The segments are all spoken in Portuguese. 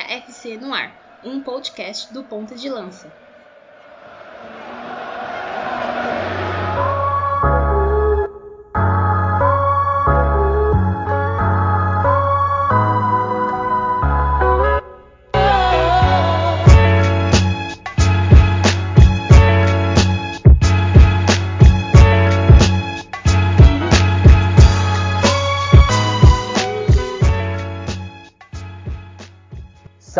FC no ar, um podcast do Ponta de Lança.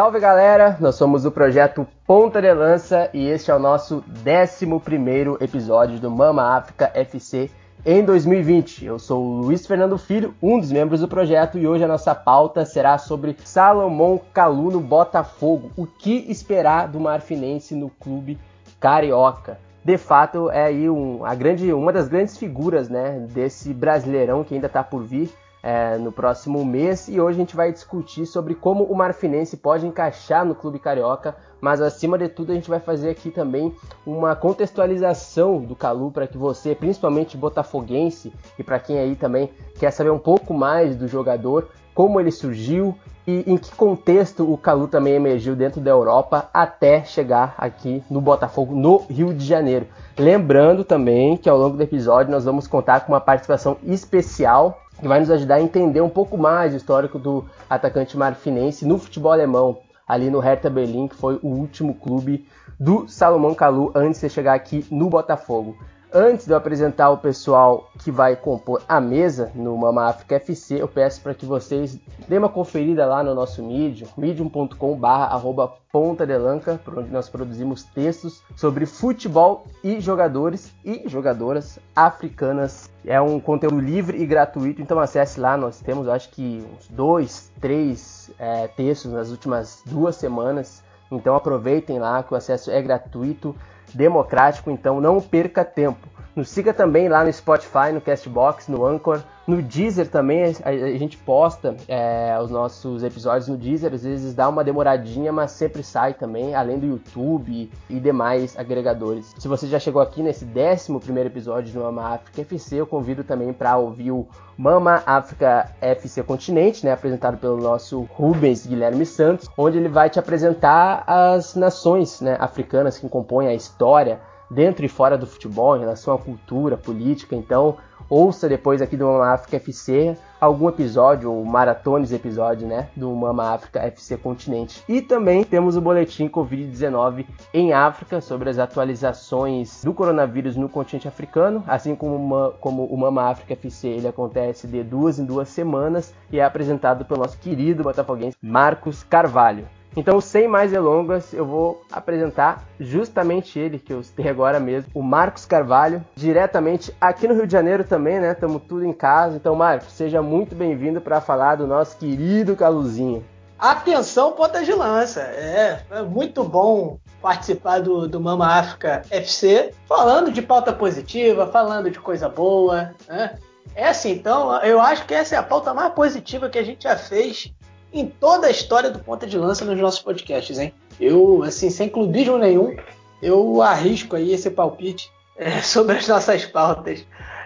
Salve galera, nós somos o projeto Ponta de Lança e este é o nosso 11 episódio do Mama África FC em 2020. Eu sou o Luiz Fernando Filho, um dos membros do projeto, e hoje a nossa pauta será sobre Salomão Calu no Botafogo. O que esperar do Marfinense no clube carioca? De fato, é aí um, a grande, uma das grandes figuras né, desse brasileirão que ainda está por vir é, no próximo mês e hoje a gente vai discutir sobre como o Marfinense pode encaixar no clube carioca, mas acima de tudo a gente vai fazer aqui também uma contextualização do Calu para que você, principalmente botafoguense e para quem aí também quer saber um pouco mais do jogador, como ele surgiu e em que contexto o Calu também emergiu dentro da Europa até chegar aqui no Botafogo, no Rio de Janeiro. Lembrando também que ao longo do episódio nós vamos contar com uma participação especial que vai nos ajudar a entender um pouco mais o histórico do atacante marfinense no futebol alemão, ali no Hertha Berlim, que foi o último clube do Salomão Kalu antes de chegar aqui no Botafogo. Antes de eu apresentar o pessoal que vai compor a mesa no Mama África FC, eu peço para que vocês deem uma conferida lá no nosso Medium, medium.com.br Ponta de Lanca, por onde nós produzimos textos sobre futebol e jogadores e jogadoras africanas. É um conteúdo livre e gratuito, então acesse lá. Nós temos, acho que, uns dois, três é, textos nas últimas duas semanas. Então aproveitem lá que o acesso é gratuito democrático, então não perca tempo. Nos siga também lá no Spotify, no Castbox, no Anchor, no Deezer também. A, gente posta é, os nossos episódios no Deezer, às vezes dá uma demoradinha, mas sempre sai também, além do YouTube e demais agregadores. Se você já chegou aqui nesse 11 episódio do Mama África FC, eu convido também para ouvir o Mama África FC Continente, né, apresentado pelo nosso Rubens Guilherme Santos, onde ele vai te apresentar as nações né, africanas que compõem a história dentro e fora do futebol, em relação à cultura, política. Então, ouça depois aqui do Mama África FC algum episódio, ou maratones episódio, né, do Mama África FC Continente. E também temos o boletim Covid-19 em África, sobre as atualizações do coronavírus no continente africano, assim como, uma, como o Mama África FC, ele acontece de duas em duas semanas e é apresentado pelo nosso querido botafoguense Marcos Carvalho. Então, sem mais delongas, eu vou apresentar justamente ele, que eu citei agora mesmo, o Marcos Carvalho, diretamente aqui no Rio de Janeiro também, né? Estamos tudo em casa. Então, Marcos, seja muito bem-vindo para falar do nosso querido Caluzinho. Atenção, ponta de lança. É, é muito bom participar do, do Mama África FC, falando de pauta positiva, falando de coisa boa, né? É assim, então, eu acho que essa é a pauta mais positiva que a gente já fez em toda a história do Ponta de Lança nos nossos podcasts, hein? Eu, assim, sem clubismo nenhum, eu arrisco aí esse palpite é, sobre as nossas pautas.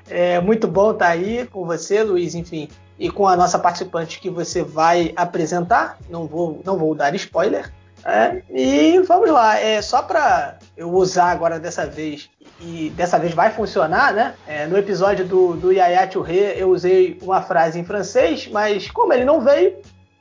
É muito bom estar aí com você, Luiz, enfim, e com a nossa participante que você vai apresentar. Não vou, não vou dar spoiler. É, e vamos lá, é só para eu usar agora dessa vez e dessa vez vai funcionar, né? É, no episódio do, do Yaya Touré eu usei uma frase em francês, mas como ele não veio,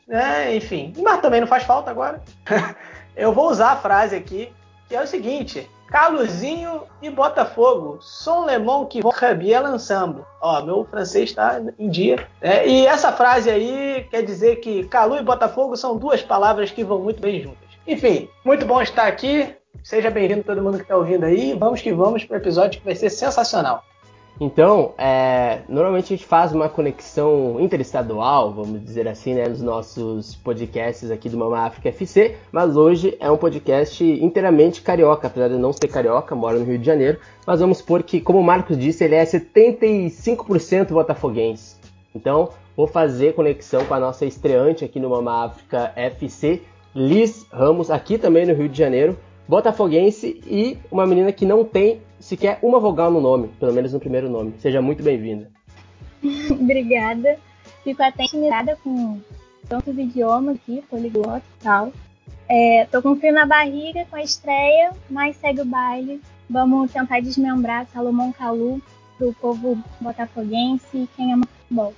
né? Enfim, mas também não faz falta agora. eu vou usar a frase aqui, que é o seguinte: Caluzinho e Botafogo, Son Lemon que vão rabier l'ensemble. Ó, meu francês está em dia. É, e essa frase aí quer dizer que Calu e Botafogo são duas palavras que vão muito bem juntas. Enfim, muito bom estar aqui. Seja bem-vindo todo mundo que está ouvindo aí. Vamos que vamos para o episódio que vai ser sensacional. Então, é, normalmente a gente faz uma conexão interestadual, vamos dizer assim, né, nos nossos podcasts aqui do Mama África FC, mas hoje é um podcast inteiramente carioca, apesar de não ser carioca, mora no Rio de Janeiro, mas vamos supor que, como o Marcos disse, ele é 75% botafoguense. Então, vou fazer conexão com a nossa estreante aqui no Mama África FC, Liz Ramos, aqui também no Rio de Janeiro, botafoguense e uma menina que não tem sequer uma vogal no nome, pelo menos no primeiro nome. Seja muito bem-vinda. Obrigada. Fico até intimidada com tantos idiomas aqui, poliglota e tal. É, tô com frio na barriga com a estreia, mas segue o baile. Vamos tentar desmembrar Salomão Calu pro povo botafoguense e quem ama futebol.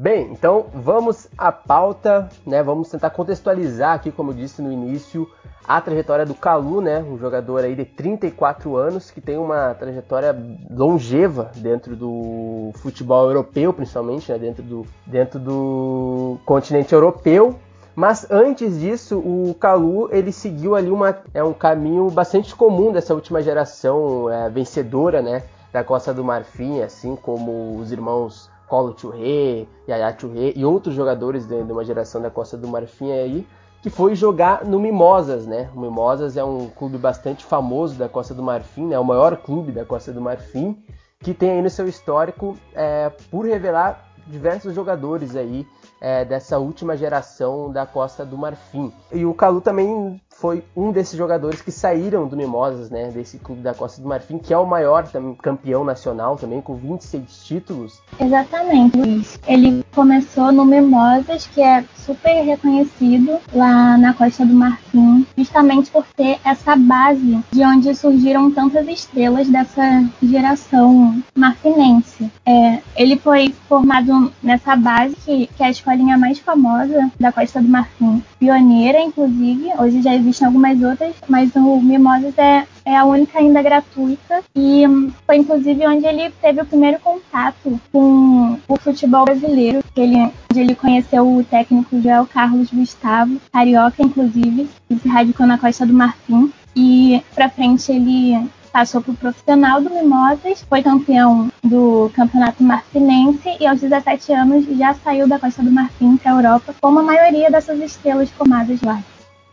Bem, então vamos à pauta, né? Vamos tentar contextualizar aqui, como eu disse no início, a trajetória do Calu, né? Um jogador aí de 34 anos que tem uma trajetória longeva dentro do futebol europeu, principalmente, né? Dentro do, dentro do continente europeu. Mas antes disso, o Calu ele seguiu ali uma, é um caminho bastante comum dessa última geração é, vencedora, né? Da Costa do Marfim, assim como os irmãos Colo Touré, Yaya Touré e outros jogadores de, de uma geração da Costa do Marfim aí, que foi jogar no Mimosas, né? O Mimosas é um clube bastante famoso da Costa do Marfim, né? O maior clube da Costa do Marfim, que tem aí no seu histórico é, por revelar diversos jogadores aí é, dessa última geração da Costa do Marfim. E o Calu também foi um desses jogadores que saíram do Mimosas, né, desse clube da Costa do Marfim, que é o maior campeão nacional também, com 26 títulos. Exatamente, Luiz. Ele começou no Mimosas, que é super reconhecido lá na Costa do Marfim, justamente por ter essa base de onde surgiram tantas estrelas dessa geração marfinense. É, ele foi formado nessa base, que, que é a escolinha mais famosa da Costa do Marfim, pioneira, inclusive, hoje já existe existem algumas outras, mas o Mimosas é, é a única ainda gratuita e foi inclusive onde ele teve o primeiro contato com o futebol brasileiro, ele, onde ele conheceu o técnico Joel Carlos Gustavo, carioca inclusive, que se radicou na Costa do Marfim e para frente ele passou para o profissional do Mimosas, foi campeão do Campeonato Marfinense e aos 17 anos já saiu da Costa do Marfim para a Europa, como a maioria dessas estrelas formadas lá.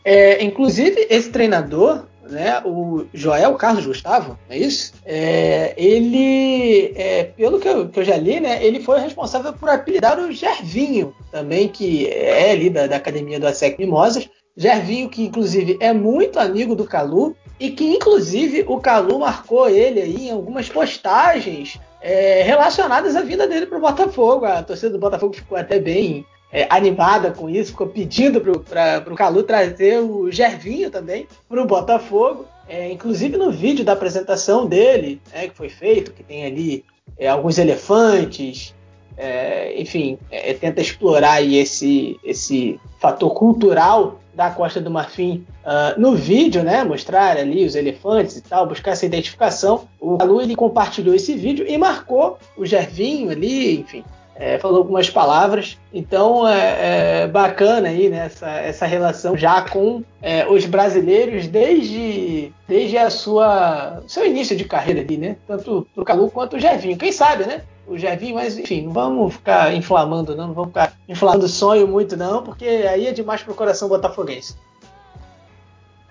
É, inclusive, esse treinador, né, o Joel Carlos Gustavo, é isso? É, ele, é, pelo que eu, que eu, já li, né, ele foi responsável por apelidar o Gervinho, também, que é ali da, da academia do ASEC Mimosas. Gervinho, que inclusive é muito amigo do Calu, e que inclusive o Calu marcou ele aí em algumas postagens é, relacionadas à vida dele para o Botafogo. A torcida do Botafogo ficou até bem é, animada com isso, ficou pedindo para o Calu trazer o Gervinho também para o Botafogo. É, inclusive no vídeo da apresentação dele, né, que foi feito, que tem ali é, alguns elefantes, é, enfim, é, tenta explorar esse, esse fator cultural da Costa do Marfim uh, no vídeo, né? Mostrar ali os elefantes e tal, buscar essa identificação. O Calu ele compartilhou esse vídeo e marcou o Gervinho ali, enfim, é, falou algumas palavras. Então é, é, bacana aí né, essa, essa relação já com é, os brasileiros desde, desde a sua seu início de carreira ali, né? Tanto o Calu quanto o Jevinho. Quem sabe, né? O Jevinho, mas enfim, não vamos ficar inflamando, não, não vamos ficar inflamando sonho muito, não, porque aí é demais pro coração botafoguense.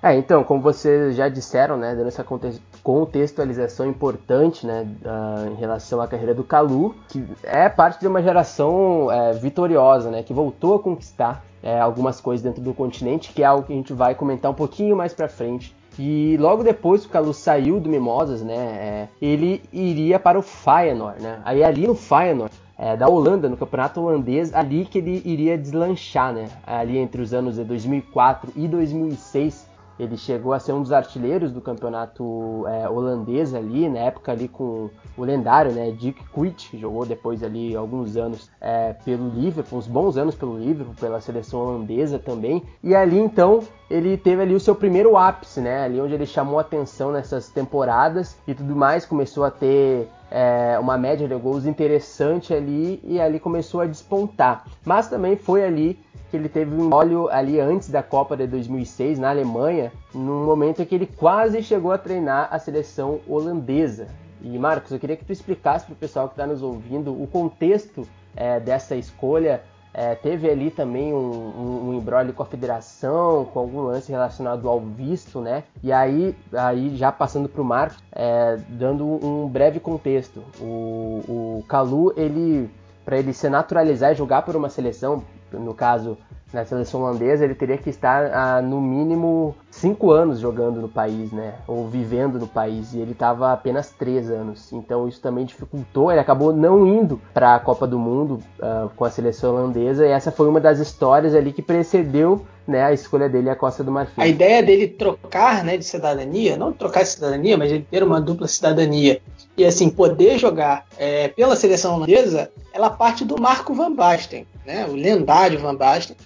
É, então, como vocês já disseram, né, dando essa contextualização importante, né, uh, em relação à carreira do Calu, que é parte de uma geração é, vitoriosa, né, que voltou a conquistar é, algumas coisas dentro do continente, que é algo que a gente vai comentar um pouquinho mais para frente. E logo depois que o Calu saiu do Mimosas, né, é, ele iria para o Feyenoord, né? Aí ali no Feyenoord, é, da Holanda, no campeonato holandês, ali que ele iria deslanchar, né? Ali entre os anos de 2004 e 2006, ele chegou a ser um dos artilheiros do campeonato é, holandês ali, na época ali com o lendário, né, Dick Kuyt, que jogou depois ali alguns anos é, pelo Liverpool, uns bons anos pelo Liverpool, pela seleção holandesa também. E ali então ele teve ali o seu primeiro ápice, né, ali onde ele chamou atenção nessas temporadas e tudo mais, começou a ter é, uma média de gols interessante ali e ali começou a despontar. Mas também foi ali que ele teve um óleo ali antes da Copa de 2006 na Alemanha, num momento em que ele quase chegou a treinar a seleção holandesa. E Marcos, eu queria que tu explicasse para o pessoal que está nos ouvindo o contexto é, dessa escolha. É, teve ali também um, um, um com a federação, com algum lance relacionado ao visto, né? E aí, aí já passando para o Marcos, é, dando um breve contexto. O, o Calu, ele para ele se naturalizar e jogar por uma seleção, no caso na seleção holandesa, ele teria que estar há, no mínimo cinco anos jogando no país, né? Ou vivendo no país. E ele estava apenas três anos. Então isso também dificultou. Ele acabou não indo para a Copa do Mundo uh, com a seleção holandesa. E essa foi uma das histórias ali que precedeu né, a escolha dele é a Costa do Marfim. A ideia dele trocar né, de cidadania, não trocar de cidadania, mas ele ter uma dupla cidadania e assim poder jogar é, pela seleção holandesa, ela parte do Marco Van Basten, né, o lendário Van Basten,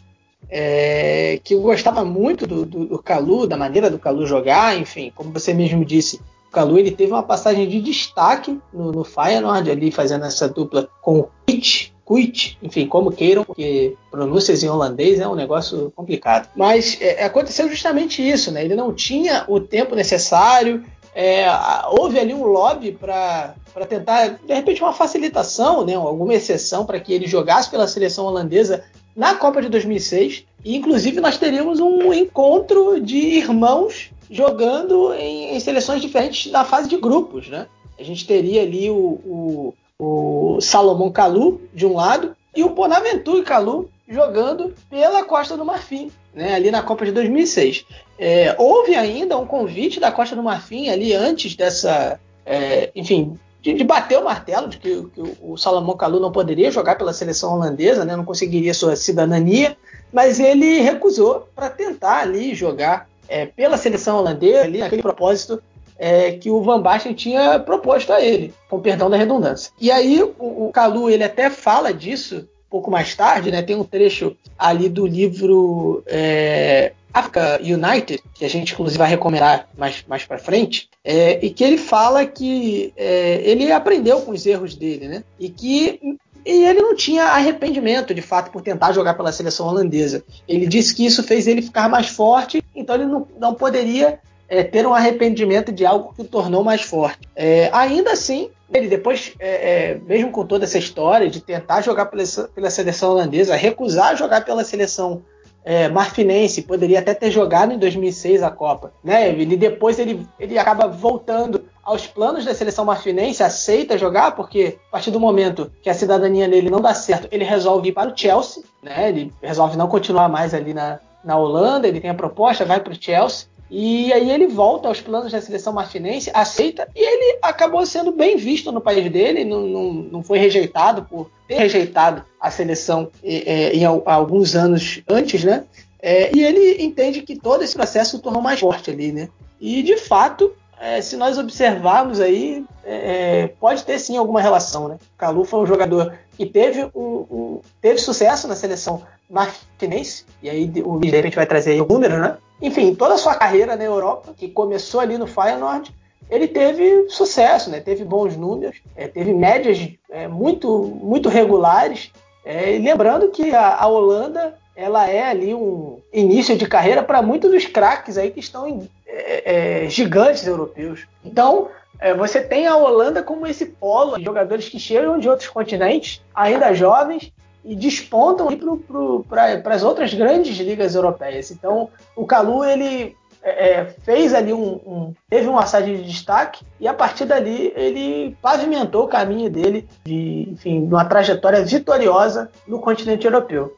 é, que eu gostava muito do, do, do Calu, da maneira do Calu jogar, enfim, como você mesmo disse, o Calu ele teve uma passagem de destaque no, no Feyenoord ali fazendo essa dupla com o Kuit, Kuit, enfim, como queiram, porque pronúncias em holandês é um negócio complicado. Mas é, aconteceu justamente isso, né? Ele não tinha o tempo necessário, é, houve ali um lobby para tentar, de repente, uma facilitação, né, alguma exceção para que ele jogasse pela seleção holandesa na Copa de 2006. E, inclusive, nós teríamos um encontro de irmãos jogando em, em seleções diferentes na fase de grupos. Né? A gente teria ali o, o o Salomão Kalu de um lado e o Bonaventura Kalu jogando pela Costa do Marfim, né, ali na Copa de 2006. É, houve ainda um convite da Costa do Marfim ali antes dessa, é, enfim, de, de, bater o martelo de que, que o Salomão Kalu não poderia jogar pela seleção holandesa, né, não conseguiria sua cidadania, mas ele recusou para tentar ali jogar é, pela seleção holandesa, ali naquele propósito é, que o Van Basten tinha proposto a ele, com perdão da redundância. E aí o, o Calu ele até fala disso um pouco mais tarde, né? Tem um trecho ali do livro é, Africa United, que a gente inclusive vai recomendar mais, mais para frente, é, e que ele fala que é, ele aprendeu com os erros dele, né? E que e ele não tinha arrependimento, de fato, por tentar jogar pela seleção holandesa. Ele disse que isso fez ele ficar mais forte, então ele não, não poderia é, ter um arrependimento de algo que o tornou mais forte. É, ainda assim, ele depois, é, é mesmo com toda essa história de tentar jogar pela, pela seleção holandesa, recusar jogar pela seleção é, marfinense, poderia até ter jogado em 2006 a Copa, né? Ele depois ele, ele acaba voltando aos planos da seleção marfinense, aceita jogar, porque a partir do momento que a cidadania dele não dá certo, ele resolve ir para o Chelsea, né? Ele resolve não continuar mais ali na, na Holanda, ele tem a proposta, vai para o Chelsea. E aí ele volta aos planos da seleção martinense, aceita, e ele acabou sendo bem visto no país dele, não, não, não foi rejeitado por ter rejeitado a seleção é, em alguns anos antes, né? É, e ele entende que todo esse processo o tornou mais forte ali, né? E de fato, é, se nós observarmos aí, é, é, pode ter sim alguma relação, né? O Calu foi um jogador que teve, um, um, teve sucesso na seleção martinense, e aí o de repente vai trazer aí o número, né? Enfim, toda a sua carreira na Europa, que começou ali no Feyenoord, ele teve sucesso, né? teve bons números, é, teve médias é, muito, muito regulares. É, lembrando que a, a, Holanda ela é ali um início de carreira para muitos dos craques aí que estão em é, é, gigantes europeus. Então, é, você tem a Holanda como esse polo de jogadores que chegam de outros continentes, ainda jovens, e despontam para as outras grandes ligas europeias. Então, o Calu ele é, é, fez ali um, um, teve uma passagem de destaque e a partir dali ele pavimentou o caminho dele de, enfim, uma trajetória vitoriosa no continente europeu.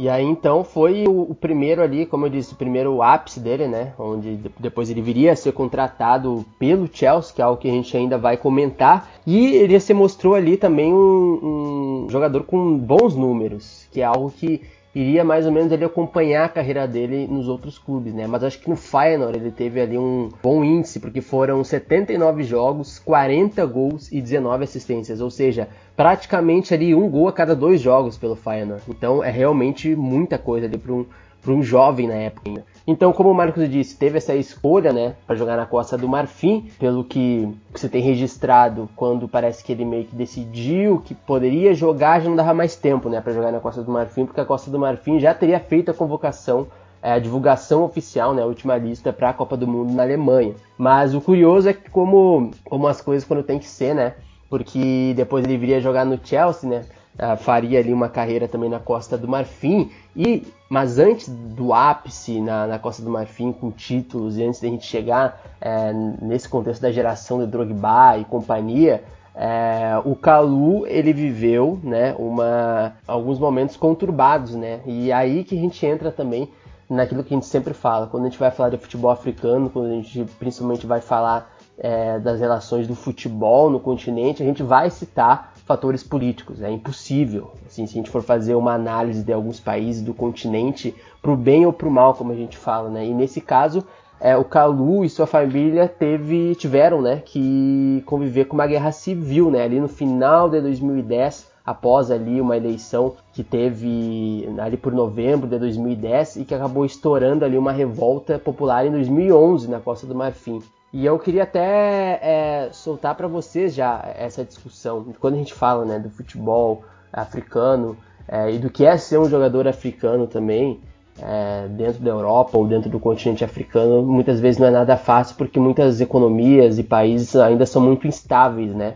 E aí então foi o, o, primeiro ali, como eu disse, o primeiro ápice dele, né? Onde depois ele viria a ser contratado pelo Chelsea, que é algo que a gente ainda vai comentar. E ele se mostrou ali também um, um jogador com bons números, que é algo que iria mais ou menos ele acompanhar a carreira dele nos outros clubes, né? Mas acho que no Feyenoord ele teve ali um bom índice, porque foram 79 jogos, 40 gols e 19 assistências, ou seja, praticamente ali um gol a cada dois jogos pelo Feyenoord. Então é realmente muita coisa ali para um para um jovem na época. Ainda. Então, como o Marcos disse, teve essa escolha, né, para jogar na Costa do Marfim, pelo que você tem registrado, quando parece que ele meio que decidiu que poderia jogar, já não dava mais tempo, né, para jogar na Costa do Marfim, porque a Costa do Marfim já teria feito a convocação é, a divulgação oficial, né, a última lista para a Copa do Mundo na Alemanha. Mas o curioso é que como, como as coisas quando tem que ser, né? Porque depois ele viria jogar no Chelsea, né? Uh, faria ali uma carreira também na Costa do Marfim e mas antes do ápice na, na, Costa do Marfim com títulos e antes da gente chegar é, nesse contexto da geração de Drogba e companhia, é, o Calu ele viveu né, uma, alguns momentos conturbados, né? E aí que a gente entra também naquilo que a gente sempre fala, quando a gente vai falar de futebol africano, quando a gente principalmente vai falar é, das relações do futebol no continente, a gente vai citar fatores políticos. É impossível, assim, se a gente for fazer uma análise de alguns países do continente, para o bem ou para o mal, como a gente fala, né? E nesse caso, é, o Kalu e sua família teve, tiveram né, que conviver com uma guerra civil, né? Ali no final de 2010, após ali uma eleição que teve ali por novembro de 2010 e que acabou estourando ali uma revolta popular em 2011 na Costa do Marfim. E eu queria até é, soltar para vocês já essa discussão. Quando a gente fala né, do futebol africano é, e do que é ser um jogador africano também, é, dentro da Europa ou dentro do continente africano, muitas vezes não é nada fácil porque muitas economias e países ainda são muito instáveis, né?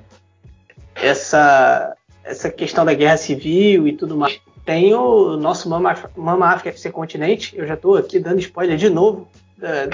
Essa, essa questão da guerra civil e tudo mais. Tem o nosso Mama, Mama África FC Continente, eu já estou aqui dando spoiler de novo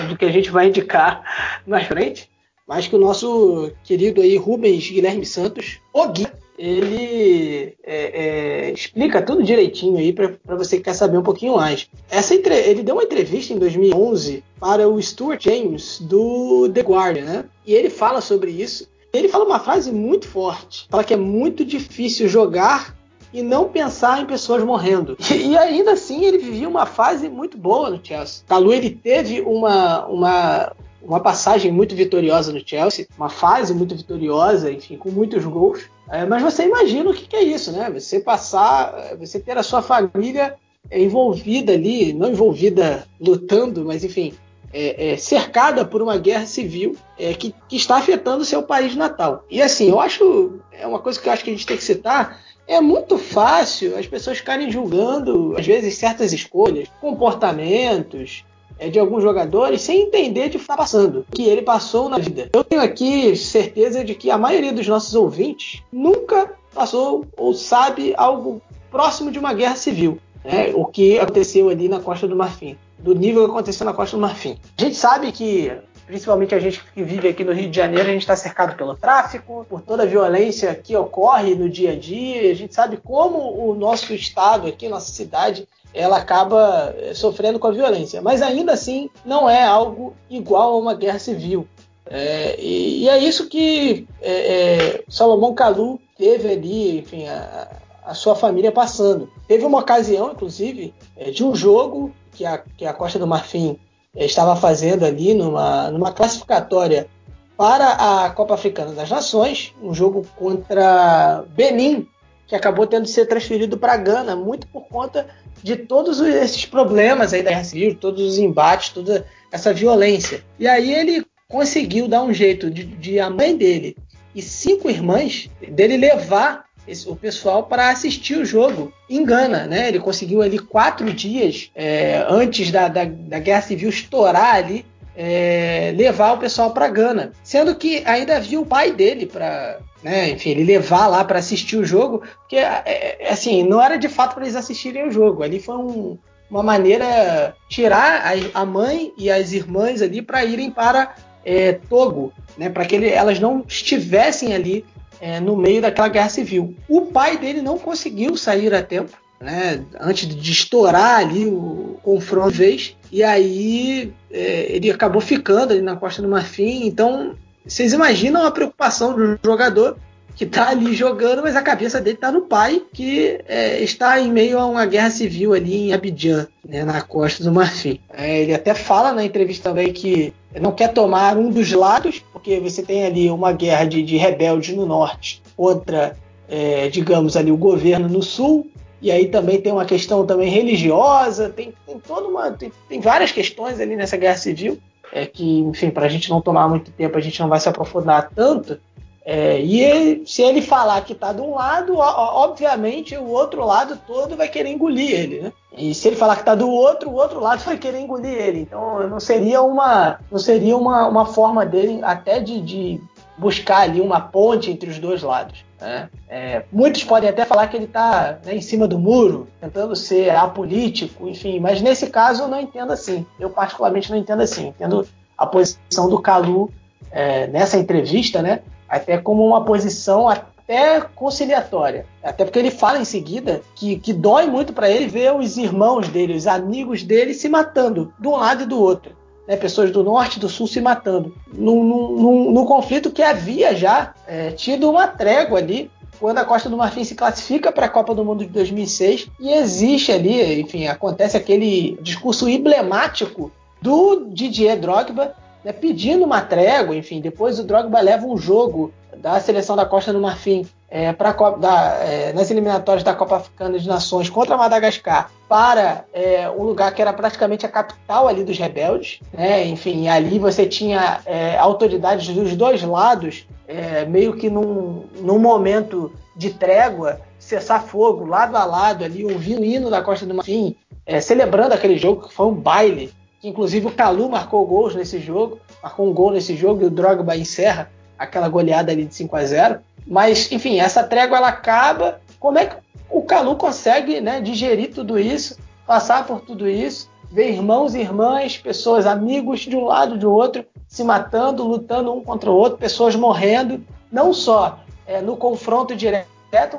do que a gente vai indicar mais frente, mas que o nosso querido aí Rubens Guilherme Santos, o Gui, ele é, é, explica tudo direitinho aí para você que quer saber um pouquinho mais. Essa entre... Ele deu uma entrevista em 2011 para o Stuart James do The Guardian, né? E ele fala sobre isso. Ele fala uma frase muito forte. Fala que é muito difícil jogar e não pensar em pessoas morrendo. E, e, ainda assim ele vivia uma fase muito boa no Chelsea. Calu ele teve uma, uma, uma passagem muito vitoriosa no Chelsea, uma fase muito vitoriosa, enfim, com muitos gols. É, mas você imagina o que, que, é isso, né? Você passar, você ter a sua família envolvida ali, não envolvida lutando, mas enfim, é, é, cercada por uma guerra civil é, que, que, está afetando o seu país natal. E assim, eu acho, é uma coisa que eu acho que a gente tem que citar, é muito fácil as pessoas ficarem julgando, às vezes, certas escolhas, comportamentos é, de alguns jogadores sem entender de que está passando, que ele passou na vida. Eu tenho aqui certeza de que a maioria dos nossos ouvintes nunca passou ou sabe algo próximo de uma guerra civil. Né? O que aconteceu ali na Costa do Marfim, do nível que aconteceu na Costa do Marfim. A gente sabe que principalmente a gente que vive aqui no Rio de Janeiro, a gente está cercado pelo tráfico, por toda a violência que ocorre no dia a dia. A gente sabe como o nosso estado aqui, nossa cidade, ela acaba eh, sofrendo com a violência. Mas ainda assim, não é algo igual a uma guerra civil. É, e, e, é isso que é, é, Salomão Kalu teve ali, enfim, a, a, sua família passando. Teve uma ocasião, inclusive, é, de um jogo que a, que a Costa do Marfim estava fazendo ali numa, numa classificatória para a Copa Africana das Nações, um jogo contra Benin, que acabou tendo de ser transferido para Gana, muito por conta de todos esses problemas aí da guerra civil, todos os embates, toda essa violência. E aí ele conseguiu dar um jeito de, de a mãe dele e cinco irmãs dele levar esse, o pessoal para assistir o jogo em Gana, né? Ele conseguiu ali quatro dias é, antes da, da, da, Guerra Civil estourar ali, é, levar o pessoal para Gana, sendo que ainda havia o pai dele para, né? Enfim, ele levar lá para assistir o jogo, porque é, é, assim não era de fato para eles assistirem o jogo. Ali foi um, uma maneira tirar a, a mãe e as irmãs ali para irem para é, Togo, né, para que ele, elas não estivessem ali é, no meio daquela guerra civil. O pai dele não conseguiu sair a tempo, né, antes de estourar ali o confronto vez, e aí é, ele acabou ficando ali na Costa do Marfim. Então, vocês imaginam a preocupação do jogador que está ali jogando, mas a cabeça dele está no pai, que é, está em meio a uma guerra civil ali em Abidjan, né, na Costa do Marfim. É, ele até fala na entrevista também que não quer tomar um dos lados, porque você tem ali uma guerra de, de rebeldes no norte contra, é, digamos ali, o governo no sul, e aí também tem uma questão também religiosa, tem, tem toda uma. Tem, tem, várias questões ali nessa guerra civil, é que, enfim, para a gente não tomar muito tempo, a gente não vai se aprofundar tanto. É, e ele, se ele falar que está de um lado, obviamente o outro lado todo vai querer engolir ele, né? E se ele falar que está do outro, o outro lado vai querer engolir ele. Então não seria uma, não seria uma, uma forma dele até de, de buscar ali uma ponte entre os dois lados. Né? É, muitos podem até falar que ele está né, em cima do muro, tentando ser apolítico, enfim, mas nesse caso eu não entendo assim. Eu particularmente não entendo assim. Entendo a posição do Calu é, nessa entrevista, né? até como uma posição até conciliatória. Até porque ele fala em seguida que, que dói muito para ele ver os irmãos dele, os amigos dele se matando, de um lado e do outro. Né, pessoas do norte e do sul se matando. Num conflito que havia já é, tido uma trégua ali quando a Costa do Marfim se classifica para a Copa do Mundo de 2006 e existe ali, enfim, acontece aquele discurso emblemático do Didier Drogba né, pedindo uma trégua, enfim, depois o Drogba leva um jogo da seleção da Costa do Marfim é, pra, da, é, nas eliminatórias da Copa Africana de Nações contra Madagascar para é, um lugar que era praticamente a capital ali dos rebeldes, né? enfim, ali você tinha é, autoridades dos dois lados, é, meio que num, num momento de trégua, cessar fogo, lado a lado ali, ouvindo o hino da Costa do Marfim, é, celebrando aquele jogo que foi um baile, que inclusive o Calu marcou gols nesse jogo, marcou um gol nesse jogo e o Drogba encerra aquela goleada ali de 5 a 0 mas, enfim, essa trégua ela acaba. Como é que o Calu consegue né, digerir tudo isso, passar por tudo isso, ver irmãos e irmãs, pessoas, amigos de um lado do outro, se matando, lutando um contra o outro, pessoas morrendo, não só é, no confronto direto,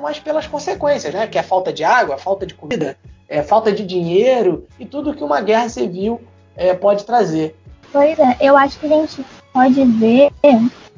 mas pelas consequências, né? Que é falta de água, falta de comida, é, falta de dinheiro e tudo que uma guerra civil é, pode trazer. Pois é, eu acho que a gente pode ver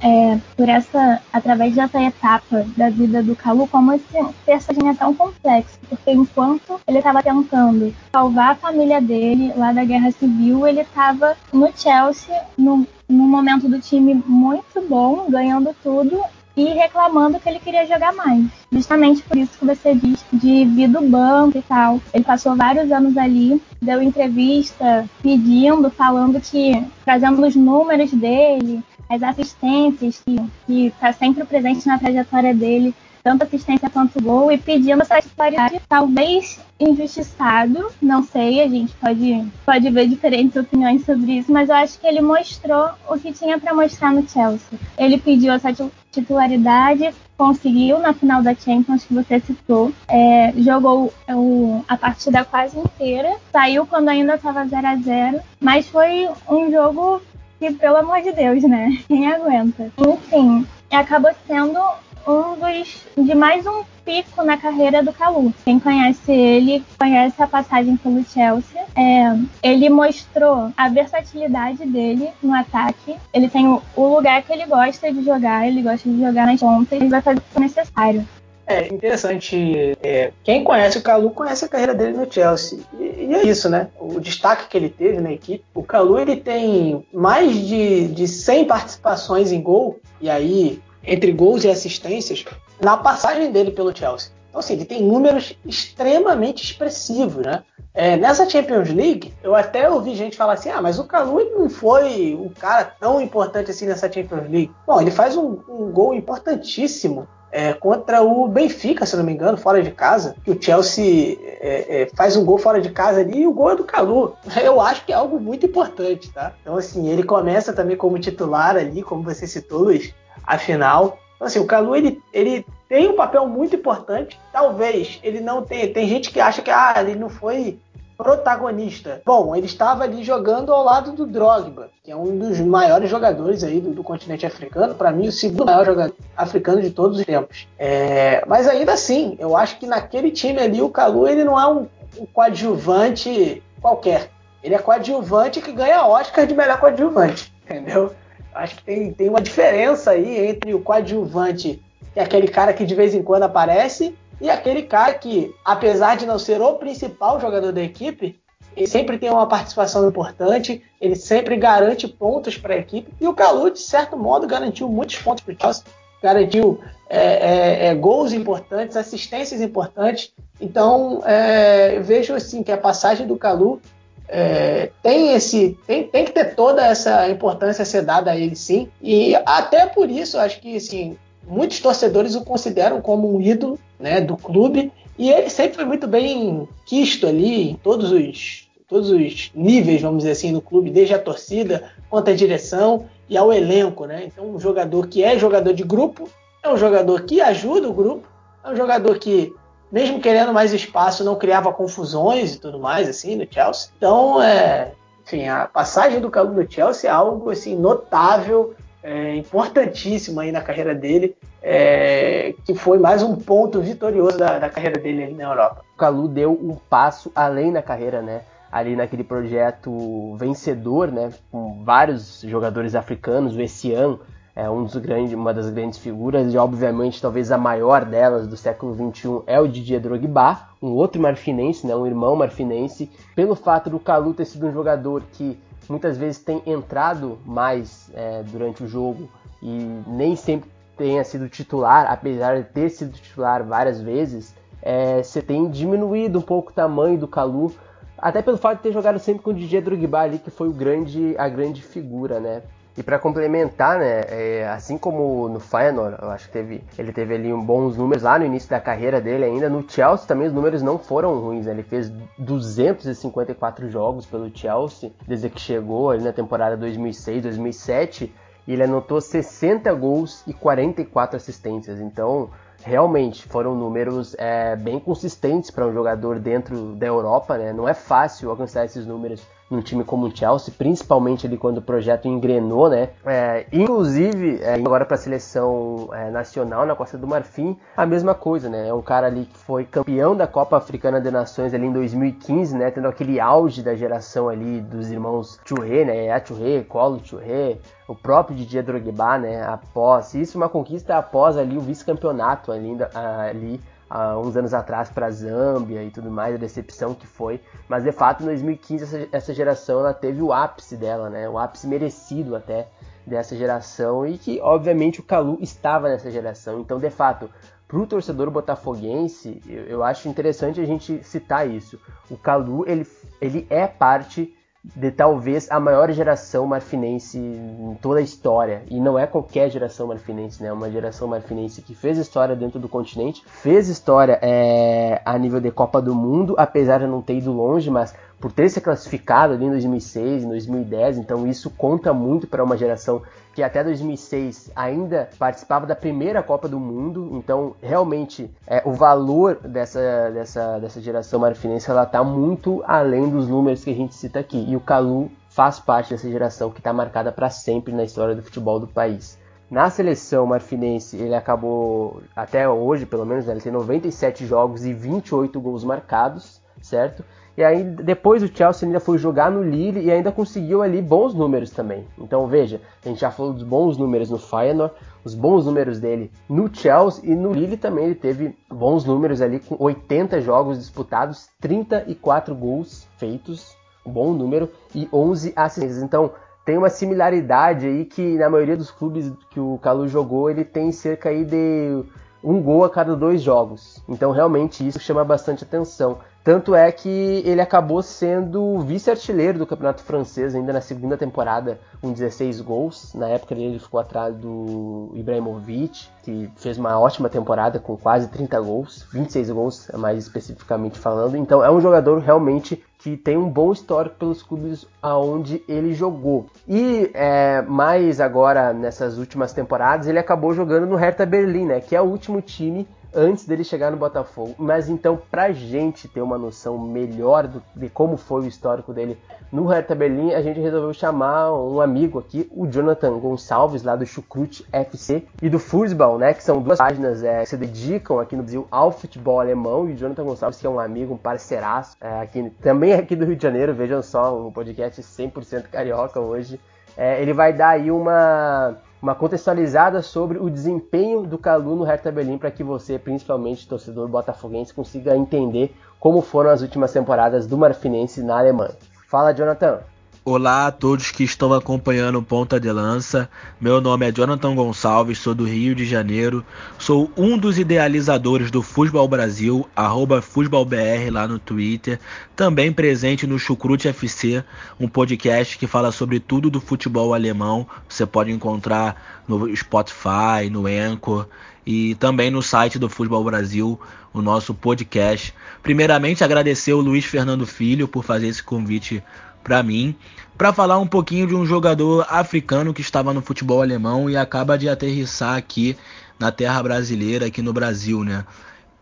é, por essa, através dessa etapa da vida do Calu, como esse personagem é tão complexo, porque enquanto ele estava tentando salvar a família dele lá da Guerra Civil, ele estava no Chelsea, num momento do time muito bom, ganhando tudo, e reclamando que ele queria jogar mais. Justamente por isso que você diz de vir do banco e tal. Ele passou vários anos ali, deu entrevista pedindo, falando que trazendo os números dele, as assistências que está sempre presente na trajetória dele, tanto assistência quanto gol, e pedindo essa titularidade, talvez injustiçado, não sei, a gente pode, pode ver diferentes opiniões sobre isso, mas eu acho que ele mostrou o que tinha para mostrar no Chelsea. Ele pediu essa titularidade, conseguiu na final da Champions que você citou, é, jogou o, a partida quase inteira, saiu quando ainda estava 0 a 0 mas foi um jogo que, pelo amor de Deus, né? Quem aguenta? Enfim, acabou sendo um dos de mais um pico na carreira do Calu. Quem conhece ele conhece a passagem pelo Chelsea. É, ele mostrou a versatilidade dele no ataque. Ele tem o, o, lugar que ele gosta de jogar. Ele gosta de jogar nas pontas. Ele vai fazer o necessário. É interessante. É, quem conhece o Calu conhece a carreira dele no Chelsea. E, e, é isso, né? O destaque que ele teve na equipe. O Calu ele tem mais de, de 100 participações em gol. E aí, entre gols e assistências, na passagem dele pelo Chelsea. Então, assim, ele tem números extremamente expressivos, né? É, nessa Champions League, eu até ouvi gente falar assim: ah, mas o Calu não foi um cara tão importante assim nessa Champions League. Bom, ele faz um, um gol importantíssimo é, contra o Benfica, se não me engano, fora de casa, que o Chelsea é, é, faz um gol fora de casa ali e o gol é do Calu. Eu acho que é algo muito importante, tá? Então, assim, ele começa também como titular ali, como você citou, Luiz, a final. Então, assim, o Calu, ele, ele tem um papel muito importante. Talvez ele não tenha. Tem gente que acha que ah, ele não foi protagonista. Bom, ele estava ali jogando ao lado do Drogba, que é um dos maiores jogadores aí do, do continente africano, para mim o segundo maior jogador africano de todos os tempos. É, mas ainda assim, eu acho que naquele time ali o Calu ele não é um, um coadjuvante qualquer. Ele é coadjuvante que ganha Oscar de melhor coadjuvante, entendeu? Acho que tem, tem uma diferença aí entre o coadjuvante, que é aquele cara que de vez em quando aparece, e aquele cara que, apesar de não ser o principal jogador da equipe, ele sempre tem uma participação importante, ele sempre garante pontos para a equipe. E o Calu, de certo modo, garantiu muitos pontos para o Chelsea, garantiu é, é, é, gols importantes, assistências importantes. Então, é, vejo assim que a passagem do Calu é, tem esse tem, tem que ter toda essa importância ser dada a ele sim e até por isso acho que assim muitos torcedores o consideram como um ídolo né, do clube e ele sempre foi muito bem quisto ali em todos os, todos os níveis, vamos dizer assim, no clube, desde a torcida quanto a direção e ao elenco. Né? Então, um jogador que é jogador de grupo, é um jogador que ajuda o grupo, é um jogador que, mesmo querendo mais espaço, não criava confusões e tudo mais assim no Chelsea. Então, é, enfim, a passagem do Calu no Chelsea é algo assim notável é, importantíssimo aí na carreira dele, é, que foi mais um ponto vitorioso da, da carreira dele ali na Europa. O Calu deu um passo além na carreira, né? Ali naquele projeto vencedor, né? Com vários jogadores africanos, o Essian, é um dos grandes, uma das grandes figuras e obviamente talvez a maior delas do século XXI é o Didier Drogba, um outro marfinense, né, um irmão marfinense, pelo fato do Calu ter sido um jogador que muitas vezes tem entrado mais é, durante o jogo e nem sempre tenha sido titular, apesar de ter sido titular várias vezes, é, você tem diminuído um pouco o tamanho do Calu, até pelo fato de ter jogado sempre com o DJ Drogba ali, que foi o grande, a grande figura, né? E para complementar, né, é, assim como no Feyenoord, eu acho que teve, ele teve ali um bons números lá no início da carreira dele ainda, no Chelsea também os números não foram ruins, né? ele fez 254 jogos pelo Chelsea desde que chegou ali na temporada 2006, 2007, e ele anotou 60 gols e 44 assistências, então realmente foram números é, bem consistentes para um jogador dentro da Europa, né? Não é fácil alcançar esses números num time como o Chelsea, principalmente ali quando o projeto engrenou, né? É, inclusive, é, agora para a seleção é, nacional na Costa do Marfim, a mesma coisa, né? É um cara ali que foi campeão da Copa Africana de Nações ali em 2015, né? Tendo aquele auge da geração ali dos irmãos Touré, né? A Touré, Colo Touré, o próprio Didier Drogba, né? Após isso, uma conquista após ali o vice-campeonato ali, ali há uns anos atrás para a Zâmbia e tudo mais, a decepção que foi. Mas de fato, em 2015 essa, essa geração ela teve o ápice dela, né? O ápice merecido até dessa geração e que obviamente o Calu estava nessa geração. Então, de fato, para o torcedor botafoguense, eu, eu, acho interessante a gente citar isso. O Calu ele, ele é parte de talvez a maior geração marfinense em toda a história. E não é qualquer geração marfinense, né? É uma geração marfinense que fez história dentro do continente, fez história é, a nível de Copa do Mundo, apesar de não ter ido longe, mas por ter se classificado ali em 2006, em 2010, então isso conta muito para uma geração que até 2006 ainda participava da primeira Copa do Mundo, então realmente é, o valor dessa, dessa, dessa geração marfinense ela está muito além dos números que a gente cita aqui. E o Calu faz parte dessa geração que está marcada para sempre na história do futebol do país. Na seleção marfinense, ele acabou, até hoje pelo menos, né, ele tem 97 jogos e 28 gols marcados, certo? E aí depois o Chelsea ainda foi jogar no Lille e ainda conseguiu ali bons números também. Então veja, a gente já falou dos bons números no Feyenoord, os bons números dele no Chelsea e no Lille também ele teve bons números ali com 80 jogos disputados, 34 gols feitos, bom número e 11 assistências. Então tem uma similaridade aí que na maioria dos clubes que o Calu jogou, ele tem cerca aí de um gol a cada dois jogos. Então realmente isso chama bastante atenção. Tanto é que ele acabou sendo vice-artilheiro do campeonato francês ainda na segunda temporada, com 16 gols. Na época ele ficou atrás do Ibrahimovic, que fez uma ótima temporada com quase 30 gols, 26 gols mais especificamente falando. Então é um jogador realmente que tem um bom histórico pelos clubes aonde ele jogou. E é, mais agora nessas últimas temporadas ele acabou jogando no Hertha Berlim, né, que é o último time antes dele chegar no Botafogo. Mas então, pra gente ter uma noção melhor do, de como foi o histórico dele no Hertha Berlim, a gente resolveu chamar um amigo aqui, o Jonathan Gonçalves, lá do Chucrute FC e do Fußball, né? Que são duas páginas é, que se dedicam aqui no Brasil ao futebol alemão. E o Jonathan Gonçalves, que é um amigo, um parceiraço, é, aqui, também aqui do Rio de Janeiro, vejam só, um podcast 100% carioca hoje. É, ele vai dar aí uma uma contextualizada sobre o desempenho do Calu no Hertha Berlim para que você, principalmente torcedor botafoguense, consiga entender como foram as últimas temporadas do Marfinense na Alemanha. Fala, Jonathan. Olá a todos que estão acompanhando Ponta de Lança. Meu nome é Jonathan Gonçalves, sou do Rio de Janeiro. Sou um dos idealizadores do Futebol Brasil, arroba FutebolBR lá no Twitter. Também presente no Chucrute FC, um podcast que fala sobre tudo do futebol alemão. Você pode encontrar no Spotify, no Anchor e também no site do Futebol Brasil, o nosso podcast. Primeiramente, agradecer o Luiz Fernando Filho por fazer esse convite para mim, para falar um pouquinho de um jogador africano que estava no futebol alemão e acaba de aterrissar aqui na terra brasileira, aqui no Brasil, né?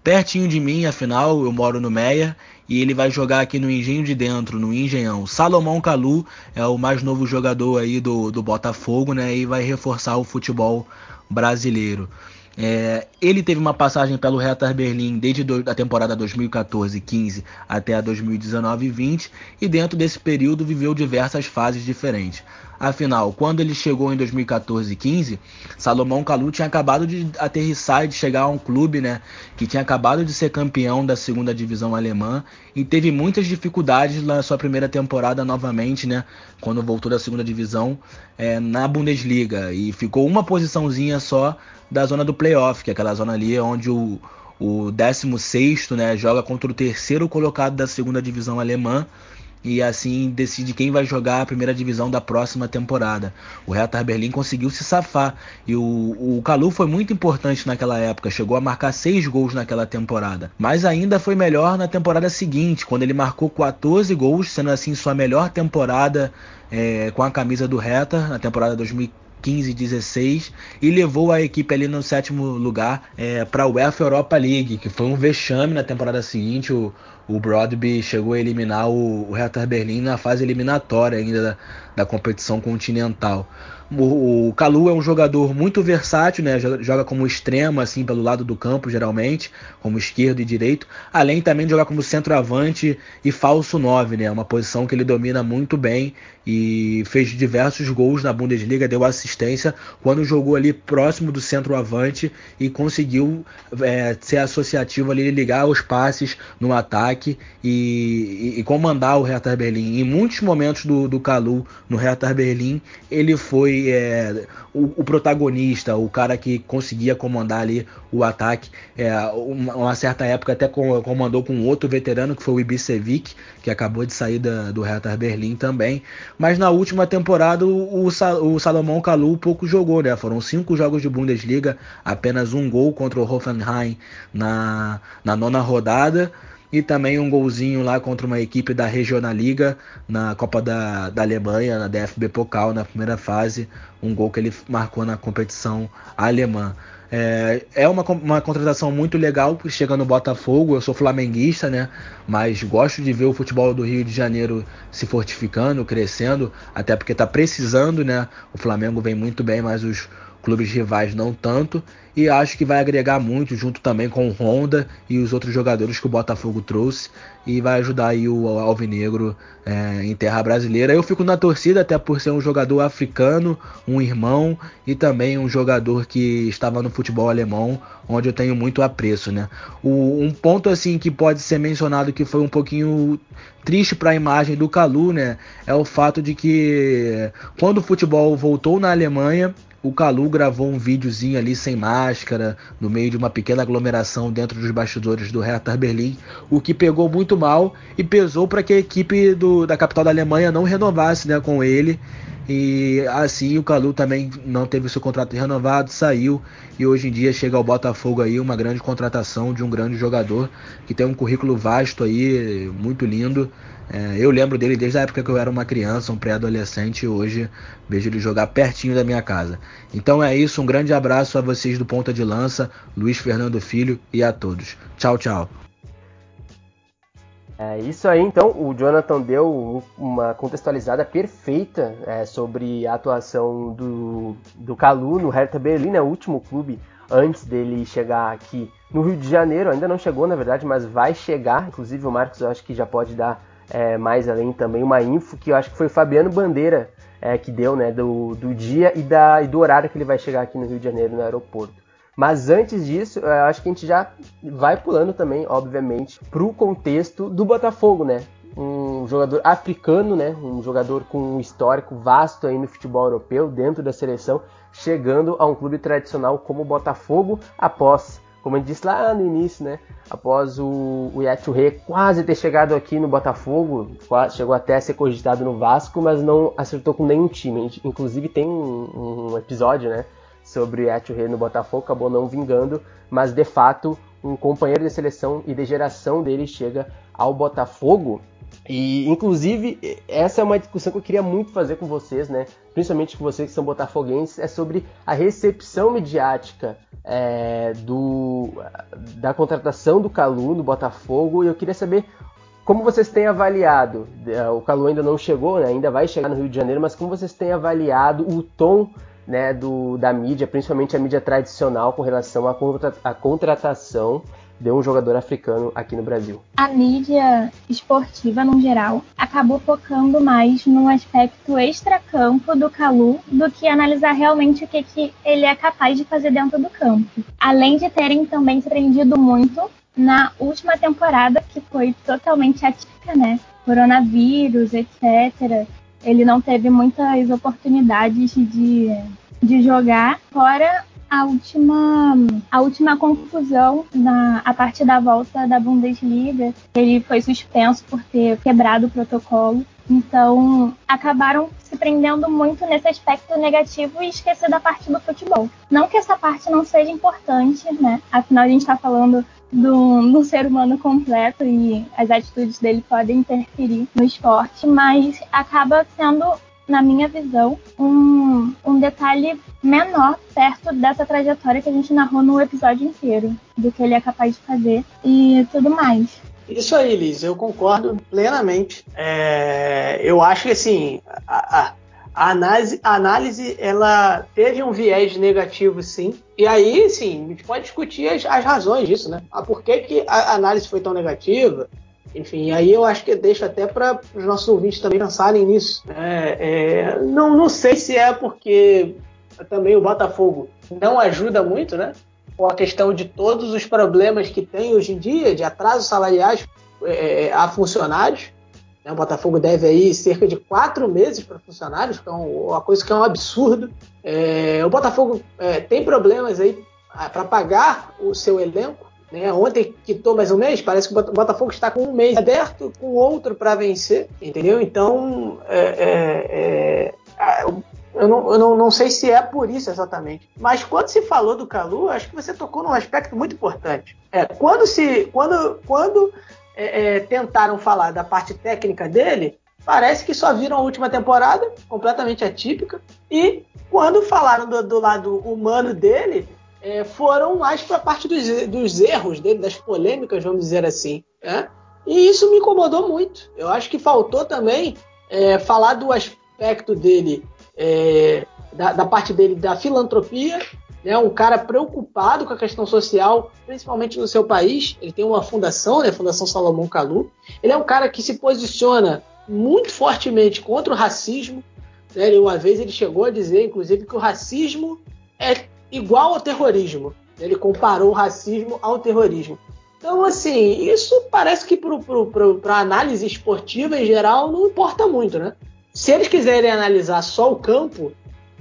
Pertinho de mim, afinal, eu moro no Meia e ele vai jogar aqui no Engenho de Dentro, no Engenhão. Salomão Calu é o mais novo jogador aí do, do Botafogo, né? E vai reforçar o futebol brasileiro. É, ele teve uma passagem pelo Hertha Berlim desde do, a temporada 2014-15 até a 2019-20 e dentro desse período viveu diversas fases diferentes. Afinal, quando ele chegou em 2014 e 15, Salomão Kalu tinha acabado de aterrissar e de chegar a um clube, né, que tinha acabado de ser campeão da segunda divisão alemã e teve muitas dificuldades na sua primeira temporada novamente, né, quando voltou da segunda divisão é, na Bundesliga. E ficou uma posiçãozinha só da zona do playoff, que é aquela zona ali onde o o 16 né, joga contra o terceiro colocado da segunda divisão alemã e assim decide quem vai jogar a primeira divisão da próxima temporada. O Hertha Berlim conseguiu se safar e o, o Kalu foi muito importante naquela época, chegou a marcar seis gols naquela temporada. Mas ainda foi melhor na temporada seguinte, quando ele marcou 14 gols, sendo assim sua melhor temporada é, com a camisa do Hertha na temporada 2015. 15 16 e levou a equipe ali no sétimo lugar é, para a UEFA Europa League, que foi um vexame na temporada seguinte. O, o Broadby chegou a eliminar o, o Hertha Berlim na fase eliminatória ainda da, da competição continental. O, Kalu é um jogador muito versátil, né? Joga como extremo, assim, pelo lado do campo, geralmente, como esquerdo e direito, além também de jogar como centroavante e falso 9, né? Uma posição que ele domina muito bem e fez diversos gols na Bundesliga, deu assistência quando jogou ali próximo do centroavante e conseguiu é, ser associativo ali, ligar os passes no ataque e, e, e comandar o Hertha Berlim. Em muitos momentos do, do Kalu no Hertha Berlim, ele foi é, o, o, protagonista, o cara que conseguia comandar ali o ataque. É, uma, uma, certa época até comandou com outro veterano que foi o Ibisevic, que acabou de sair da, do Hertha Berlim também. Mas na última temporada o, o Salomão Kalu pouco jogou, né? Foram cinco jogos de Bundesliga, apenas um gol contra o Hoffenheim na, na nona rodada e também um golzinho lá contra uma equipe da Regionalliga na Copa da, da Alemanha, na DFB Pokal, na primeira fase, um gol que ele marcou na competição alemã. É, é uma, uma contratação muito legal, chega no Botafogo, eu sou flamenguista, né? Mas gosto de ver o futebol do Rio de Janeiro se fortificando, crescendo, até porque está precisando, né? O Flamengo vem muito bem, mas os, clubes rivais não tanto, e acho que vai agregar muito junto também com o Honda e os outros jogadores que o Botafogo trouxe e vai ajudar aí o Alvinegro é, em terra brasileira. Eu fico na torcida até por ser um jogador africano, um irmão e também um jogador que estava no futebol alemão, onde eu tenho muito apreço, né? O, um ponto assim que pode ser mencionado que foi um pouquinho triste para a imagem do Calu, né? É o fato de que quando o futebol voltou na Alemanha o Calu gravou um videozinho ali sem máscara, no meio de uma pequena aglomeração dentro dos bastidores do Hertha Berlim, o que pegou muito mal e pesou para que a equipe do, da capital da Alemanha não renovasse né, com ele. E assim o Calu também não teve seu contrato renovado, saiu e hoje em dia chega ao Botafogo aí uma grande contratação de um grande jogador que tem um currículo vasto aí, muito lindo. É, eu lembro dele desde a época que eu era uma criança, um pré-adolescente, e hoje vejo ele jogar pertinho da minha casa. Então é isso, um grande abraço a vocês do Ponta de Lança, Luiz Fernando Filho e a todos. Tchau, tchau. É isso aí, então. O Jonathan deu uma contextualizada perfeita é, sobre a atuação do, do Calu no Hertha Berlim, né, o último clube antes dele chegar aqui no Rio de Janeiro. Ainda não chegou, na verdade, mas vai chegar. Inclusive, o Marcos, eu acho que já pode dar é, mais além também uma info que eu acho que foi Fabiano Bandeira é, que deu, né, do, do dia e, da, e do horário que ele vai chegar aqui no Rio de Janeiro, no aeroporto. Mas antes disso, eu acho que a gente já vai pulando também, obviamente, para o contexto do Botafogo, né? Um jogador africano, né? Um jogador com um histórico vasto aí no futebol europeu, dentro da seleção, chegando a um clube tradicional como o Botafogo após como eu disse lá no início, né? Após o, o Yaturre quase ter chegado aqui no Botafogo, quase, chegou até a ser cogitado no Vasco, mas não acertou com nenhum time. Inclusive tem um, um episódio, né? Sobre o Yaturre no Botafogo, acabou não vingando, mas de fato um companheiro de seleção e de geração dele chega ao Botafogo. E, inclusive, essa é uma discussão que eu queria muito fazer com vocês, né? Principalmente com vocês que são botafoguenses, é sobre a recepção midiática é, do, da contratação do Calu no Botafogo e eu queria saber como vocês têm avaliado. É, o Calu ainda não chegou, né, ainda vai chegar no Rio de Janeiro, mas como vocês têm avaliado o tom né, do, da mídia, principalmente a mídia tradicional, com relação à, contra, à contratação de um jogador africano aqui no Brasil? A mídia esportiva, no geral, acabou focando mais no aspecto extracampo do Calu do que analisar realmente o que, que ele é capaz de fazer dentro do campo. Além de terem também se prendido muito na última temporada, que foi totalmente atípica, né? Coronavírus, etc. Ele não teve muitas oportunidades de, de jogar, fora a última, a última confusão na a parte da volta da Bundesliga. Ele foi suspenso por ter quebrado o protocolo. Então, acabaram se prendendo muito nesse aspecto negativo e esquecer da parte do futebol. Não que essa parte não seja importante, né? Afinal, a gente está falando do, do ser humano completo e as atitudes dele podem interferir no esporte, mas acaba sendo na minha visão, um, um detalhe menor perto dessa trajetória que a gente narrou no episódio inteiro, do que ele é capaz de fazer e tudo mais. Isso aí, Liz, eu concordo plenamente. É, eu acho que assim, a, a, análise, a análise ela teve um viés negativo, sim. E aí, sim, a gente pode discutir as, as razões disso, né? Ah, por que, que a análise foi tão negativa? Enfim, aí eu acho que deixa até para os nossos ouvintes também pensarem nisso. É, é, não, não sei se é porque também o Botafogo não ajuda muito, né? Com a questão de todos os problemas que tem hoje em dia, de atrasos salariais é, é a funcionários. Né? O Botafogo deve aí cerca de quatro meses para funcionários, que é uma coisa que é um absurdo. É, o Botafogo é, tem problemas aí para pagar o seu elenco. Né? Ontem quitou mais um mês, parece que o Botafogo está com um mês aberto, com outro para vencer, entendeu? Então, é, é, é, eu, não, eu não, não, sei se é por isso exatamente. Mas quando se falou do Calu, acho que você tocou num aspecto muito importante. É, quando se, quando, quando é, é, tentaram falar da parte técnica dele, parece que só viram a última temporada, completamente atípica, e quando falaram do, do lado humano dele, é, foram mais para a parte dos, dos, erros dele, das polêmicas, vamos dizer assim. Né? E isso me incomodou muito. Eu acho que faltou também é, falar do aspecto dele, é, da, da, parte dele da filantropia, né? um cara preocupado com a questão social, principalmente no seu país. Ele tem uma fundação, né? Fundação Salomão Kalu. Ele é um cara que se posiciona muito fortemente contra o racismo. Né? Uma vez ele chegou a dizer, inclusive, que o racismo é igual ao terrorismo. Ele comparou o racismo ao terrorismo. Então, assim, isso parece que para a análise esportiva em geral não importa muito, né? Se eles quiserem analisar só o campo,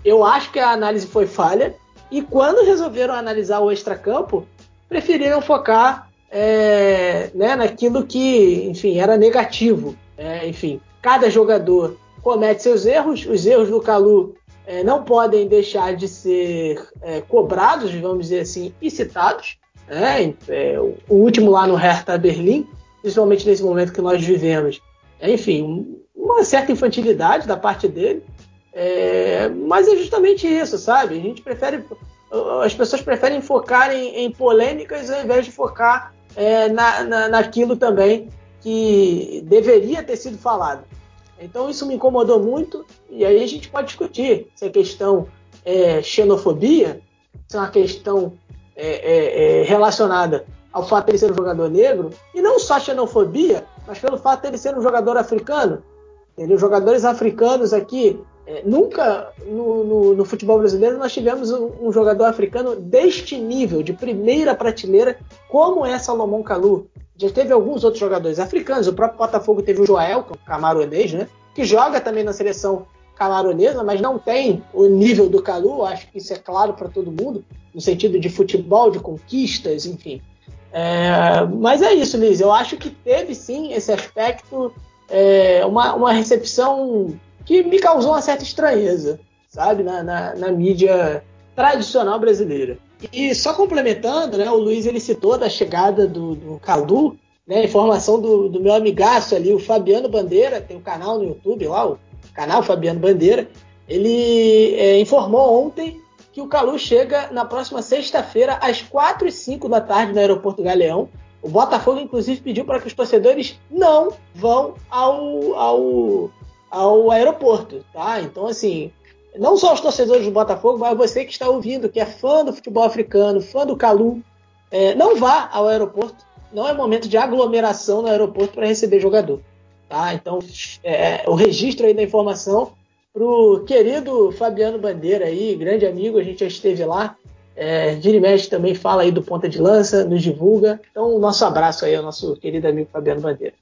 eu acho que a análise foi falha. E quando resolveram analisar o extracampo, preferiram focar é, né, naquilo que, enfim, era negativo. É, enfim, cada jogador comete seus erros. Os erros do Calu é, não podem deixar de ser é, cobrados, vamos dizer assim, e citados. Né? É, o último lá no Hertha Berlim, principalmente nesse momento que nós vivemos, é, enfim, uma certa infantilidade da parte dele, é, mas é justamente isso, sabe? A gente prefere, as pessoas preferem focar em, em polêmicas ao invés de focar na, na, naquilo também que deveria ter sido falado. Então isso me incomodou muito, e aí a gente pode discutir se a questão é xenofobia, se é uma questão é, é, é, relacionada ao fato de ele ser um jogador negro, e não só xenofobia, mas pelo fato de ele ser um jogador africano. Entendeu? Jogadores africanos aqui, é, nunca no, no, no, futebol brasileiro nós tivemos um, um, jogador africano deste nível, de primeira prateleira, como é Salomão Kalu. Já teve alguns outros jogadores africanos, o próprio Botafogo teve o Joel, que é um camaronês, né? Que joga também na seleção camaronesa, mas não tem o nível do Calu, acho que isso é claro para todo mundo, no sentido de futebol, de conquistas, enfim. É, mas é isso, Liz. Eu acho que teve sim esse aspecto, é, uma, uma recepção que me causou uma certa estranheza, sabe, na, na, na mídia tradicional brasileira. E só complementando, né, o Luiz ele citou da chegada do, do Cadu, né, informação do, do meu amigaço ali, o Fabiano Bandeira, tem um canal no YouTube lá, o canal Fabiano Bandeira, ele é, informou ontem que o Calu chega na próxima sexta-feira, às 4 e 5 da tarde, no aeroporto Galeão. O Botafogo, inclusive, pediu para que os torcedores não vão ao, ao, ao aeroporto, tá? Então, assim, não só os torcedores do Botafogo, mas você que está ouvindo, que é fã do futebol africano, fã do Calu, é, não vá ao aeroporto. Não é momento de aglomeração no aeroporto para receber jogador. Tá? Então, é, o registro aí da informação para o querido Fabiano Bandeira aí, grande amigo, a gente já esteve lá. É, Vira e mexe também fala aí do Ponta de Lança, nos divulga. Então, o nosso abraço aí ao nosso querido amigo Fabiano Bandeira.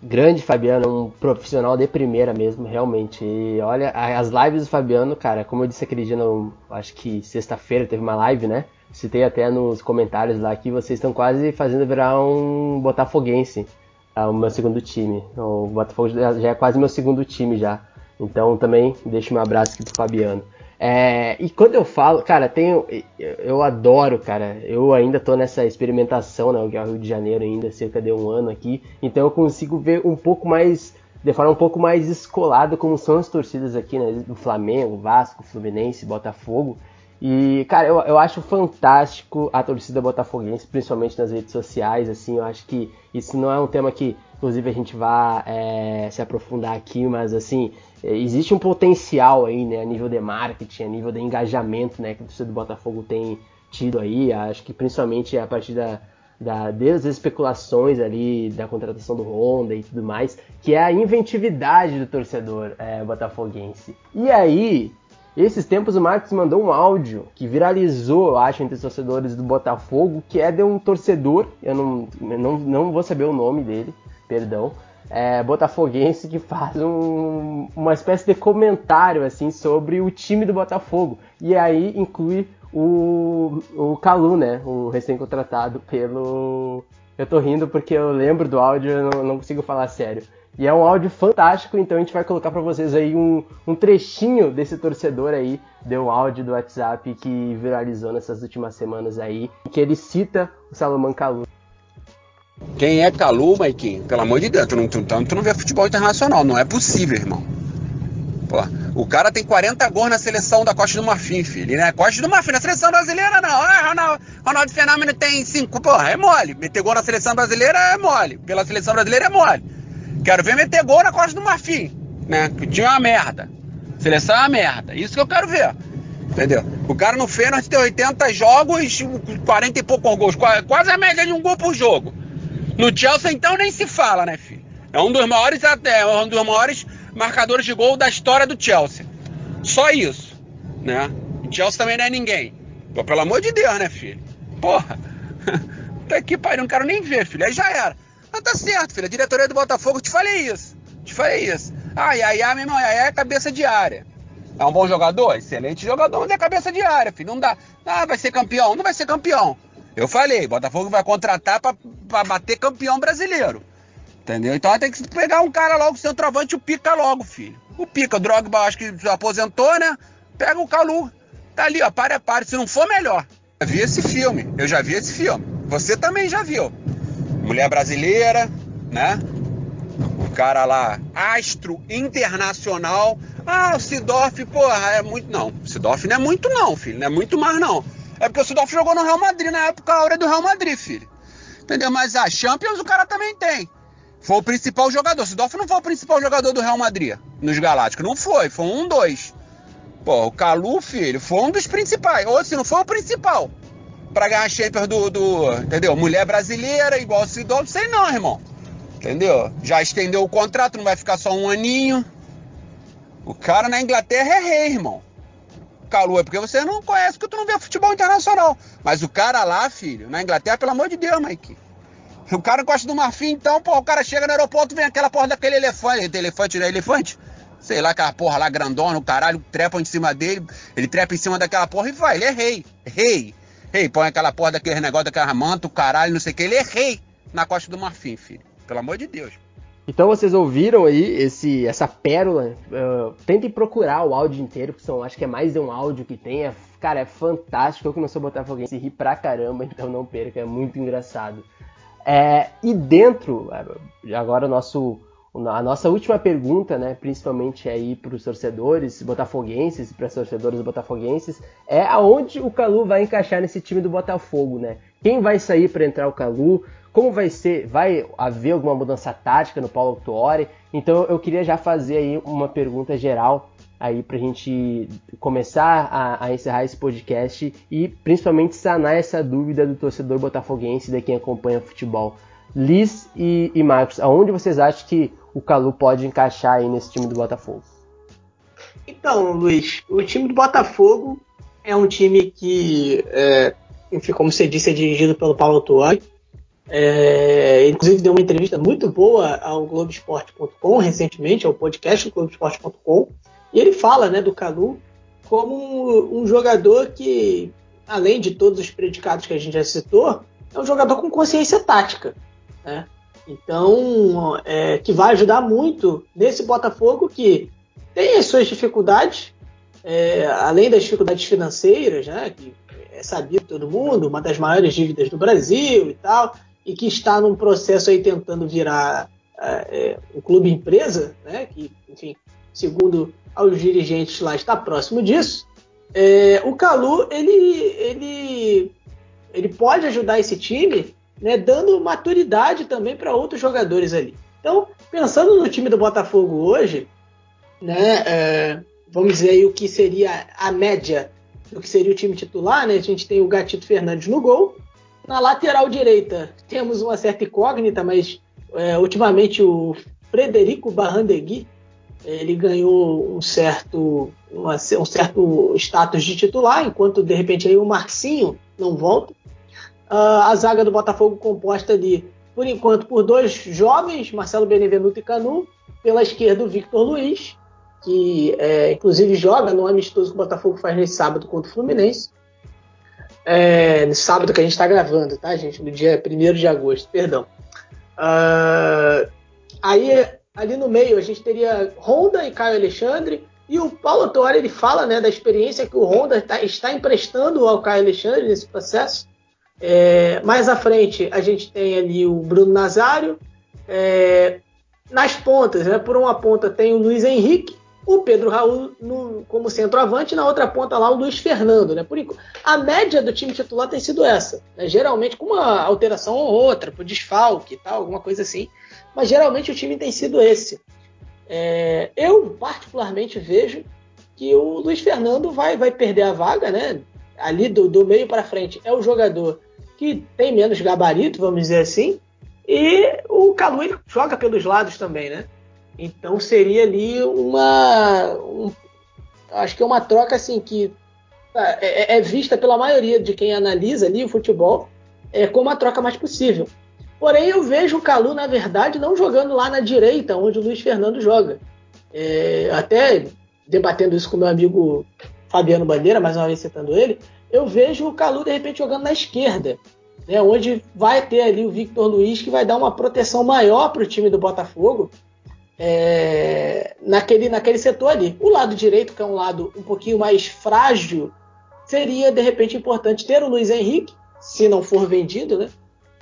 Grande Fabiano, um profissional de primeira mesmo, realmente. E olha, as lives do Fabiano, cara, como eu disse aquele dia, no, acho que sexta-feira teve uma live, né? Citei até nos comentários lá que vocês estão quase fazendo virar um botafoguense, tá? o meu segundo time. O Botafogo já é quase meu segundo time já. Então também deixo meu abraço aqui pro Fabiano. É, e quando eu falo, cara, tenho, eu adoro, cara. Eu ainda tô nessa experimentação, né? O Rio de Janeiro ainda, cerca de um ano aqui. Então eu consigo ver um pouco mais, de forma um pouco mais descolada como são as torcidas aqui, né? Do Flamengo, Vasco, Fluminense, Botafogo. E, cara, eu, eu acho fantástico a torcida botafoguense, principalmente nas redes sociais, assim, eu acho que isso não é um tema que, inclusive, a gente vai é, se aprofundar aqui, mas, assim, é, existe um potencial aí, né, a nível de marketing, a nível de engajamento, né, que a torcida do Botafogo tem tido aí, acho que principalmente a partir da, da, desde as especulações ali da contratação do Honda e tudo mais, que é a inventividade do torcedor é, botafoguense. E aí, esses tempos o Marcos mandou um áudio que viralizou, eu acho, entre os torcedores do Botafogo, que é de um torcedor, eu não, não, não vou saber o nome dele, perdão, é, botafoguense que faz um, uma espécie de comentário assim sobre o time do Botafogo. E aí inclui o, o Calu, né? O recém-contratado pelo. Eu tô rindo porque eu lembro do áudio e não, não consigo falar sério. E é um áudio fantástico, então a gente vai colocar para vocês aí um, um, trechinho desse torcedor aí, deu áudio do WhatsApp que viralizou nessas últimas semanas aí, que ele cita o Salomão Kalu. Quem é Kalu, Maikinho? Pelo amor de Deus, tu não, tu, tu não vê futebol internacional, não é possível, irmão. Pô, o cara tem 40 gols na seleção da Costa do Marfim, filho, né? Costa do Marfim, na seleção brasileira não. Ah, Ronaldo, Ronaldo Fenômeno tem 5, porra, é mole. Meter gol na seleção brasileira é mole. Pela seleção brasileira é mole. Quero ver meter gol na Costa do Marfim, né? Que o time é uma merda. Seleção é uma merda. Isso que eu quero ver. Entendeu? O cara no Feyenoord tem 80 jogos, 40 e poucos gols. Quase a média de um gol por jogo. No Chelsea, então, nem se fala, né, filho? É um dos maiores, até, um dos maiores marcadores de gol da história do Chelsea. Só isso, né? O Chelsea também não é ninguém. Pô, pelo amor de Deus, né, filho? Porra. Tá aqui, pai, não quero nem ver, filho. Aí já era. Mas tá certo, filho. A diretoria do Botafogo, te falei isso. Te falei isso. Ah, Yaya, meu irmão, Yaya é cabeça de área. É um bom jogador? Excelente jogador, mas é cabeça de área, filho. Não dá. Ah, vai ser campeão? Não vai ser campeão. Eu falei, Botafogo vai contratar pra bater campeão brasileiro. Entendeu? Então tem que pegar um cara logo, centroavante, o Pica logo, filho. O Pica, o Drogba, acho que aposentou, né? Pega o Calu. Tá ali, ó, para para. Se não for, melhor. Eu já vi esse filme. Eu já vi esse filme. Você também já viu mulher brasileira, né? O cara lá, astro internacional. Ah, o Sidorf, porra, é muito. Não, o Sidorf não é muito, não, filho. Não é muito mais, não. É porque o Sidorf jogou no Real Madrid na época a hora do Real Madrid, filho. Entendeu? Mas a Champions o cara também tem. Foi o principal jogador. Sidorf não foi o principal jogador do Real Madrid nos Galácticos. Não foi, foi um, dois. Pô, o Calu, filho, foi um dos principais. Ou se não foi o principal para ganhar Champions do, do, Entendeu? Mulher brasileira, igual o Sidolfo, sei não, irmão. Entendeu? Já estendeu o contrato, não vai ficar só um aninho. O cara na Inglaterra é rei, irmão. Calu, é porque você não conhece, porque tu não vê futebol internacional. Mas o cara lá, filho, na Inglaterra, pelo amor de Deus, Mike. O cara gosta do marfim, então, pô, o cara chega no aeroporto, vem aquela porra daquele elefante. Elefante, não é elefante? Sei lá, aquela porra lá grandona, o caralho, trepa em cima dele. Ele trepa em cima daquela porra e vai. Ele é rei. Rei. Rei, põe aquela porra daquele negócio, daquela manta, o caralho, não sei o que. Ele é rei na Costa do Marfim, filho. Pelo amor de Deus. Então vocês ouviram aí esse, essa pérola. Uh, tentem procurar o áudio inteiro, que são, acho que é mais de um áudio que tem. É, cara, é fantástico. Eu que não sou botafoguense, ri pra caramba, então não perca, é muito engraçado. É, e dentro, agora o nosso a nossa última pergunta, né, principalmente aí para os torcedores botafoguenses, para os torcedores botafoguenses, é aonde o Calu vai encaixar nesse time do Botafogo, né? Quem vai sair para entrar o Calu? Como vai ser? Vai haver alguma mudança tática no Paulo Tuori? Então eu queria já fazer aí uma pergunta geral aí pra gente começar a, a, encerrar esse podcast e principalmente sanar essa dúvida do torcedor botafoguense, de quem acompanha futebol. Liz e, e Marcos, aonde vocês acham que o Calu pode encaixar aí nesse time do Botafogo? Então, Luiz, o time do Botafogo é um time que, é, enfim, como você disse, é dirigido pelo Paulo Tuori. É, inclusive deu uma entrevista muito boa ao Globoesporte.com recentemente, ao podcast do Globoesporte.com, e ele fala né, do Calu como um, um, jogador que, além de todos os predicados que a gente já citou, é um jogador com consciência tática. Né? Então, é, que vai ajudar muito nesse Botafogo que tem as suas dificuldades, é, além das dificuldades financeiras, né, que é sabido todo mundo, uma das maiores dívidas do Brasil e tal, e que está num processo aí tentando virar é, é um clube empresa, né, que, enfim, segundo aos dirigentes lá está próximo disso. É, o Calu ele, ele, ele pode ajudar esse time né, dando maturidade também para outros jogadores ali. Então, pensando no time do Botafogo hoje, né, é, vamos dizer aí o que seria a média do que seria o time titular, né? A gente tem o Gatito Fernandes no gol. Na lateral direita temos uma certa incógnita, mas é, ultimamente o Frederico Barrandegui ele ganhou um certo, uma, um certo status de titular, enquanto de repente aí o Marcinho não volta. Uh, a zaga do Botafogo composta ali, por enquanto, por dois jovens, Marcelo Benevenuto e Canu, pela esquerda o Victor Luiz, que é, inclusive joga no amistoso que o Botafogo faz nesse sábado contra o Fluminense. É, no sábado que a gente está gravando, tá, gente? No dia 1 de agosto, perdão. Uh, aí, ali no meio, a gente teria Honda e Caio Alexandre. E o Paulo Torre ele fala né, da experiência que o Honda tá, está emprestando ao Caio Alexandre nesse processo. É, mais à frente a gente tem ali o Bruno Nazário. É, nas pontas, né, por uma ponta tem o Luiz Henrique, o Pedro Raul no, como centroavante, na outra ponta lá o Luiz Fernando. Né? Por, a média do time titular tem sido essa. Né? Geralmente com uma alteração ou outra, por desfalque e tal, alguma coisa assim. Mas geralmente o time tem sido esse. É, eu particularmente vejo que o Luiz Fernando vai, vai perder a vaga, né? Ali do, do meio para frente é o jogador que tem menos gabarito, vamos dizer assim, e o Calu ele joga pelos lados também, né? Então seria ali uma. Um, acho que é uma troca assim que tá, é, é, é, vista pela maioria de quem analisa ali o futebol é, como a troca mais possível. Porém, eu vejo o Calu, na verdade, não jogando lá na direita, onde o Luiz Fernando joga. É, até debatendo isso com meu amigo Fabiano Bandeira, mais uma vez citando ele, eu vejo o Calu de repente jogando na esquerda, né, onde vai ter ali o Victor Luiz que vai dar uma proteção maior para o time do Botafogo é, naquele, naquele setor ali. O lado direito, que é um lado um pouquinho mais frágil, seria de repente importante ter o Luiz Henrique, se não for vendido, né?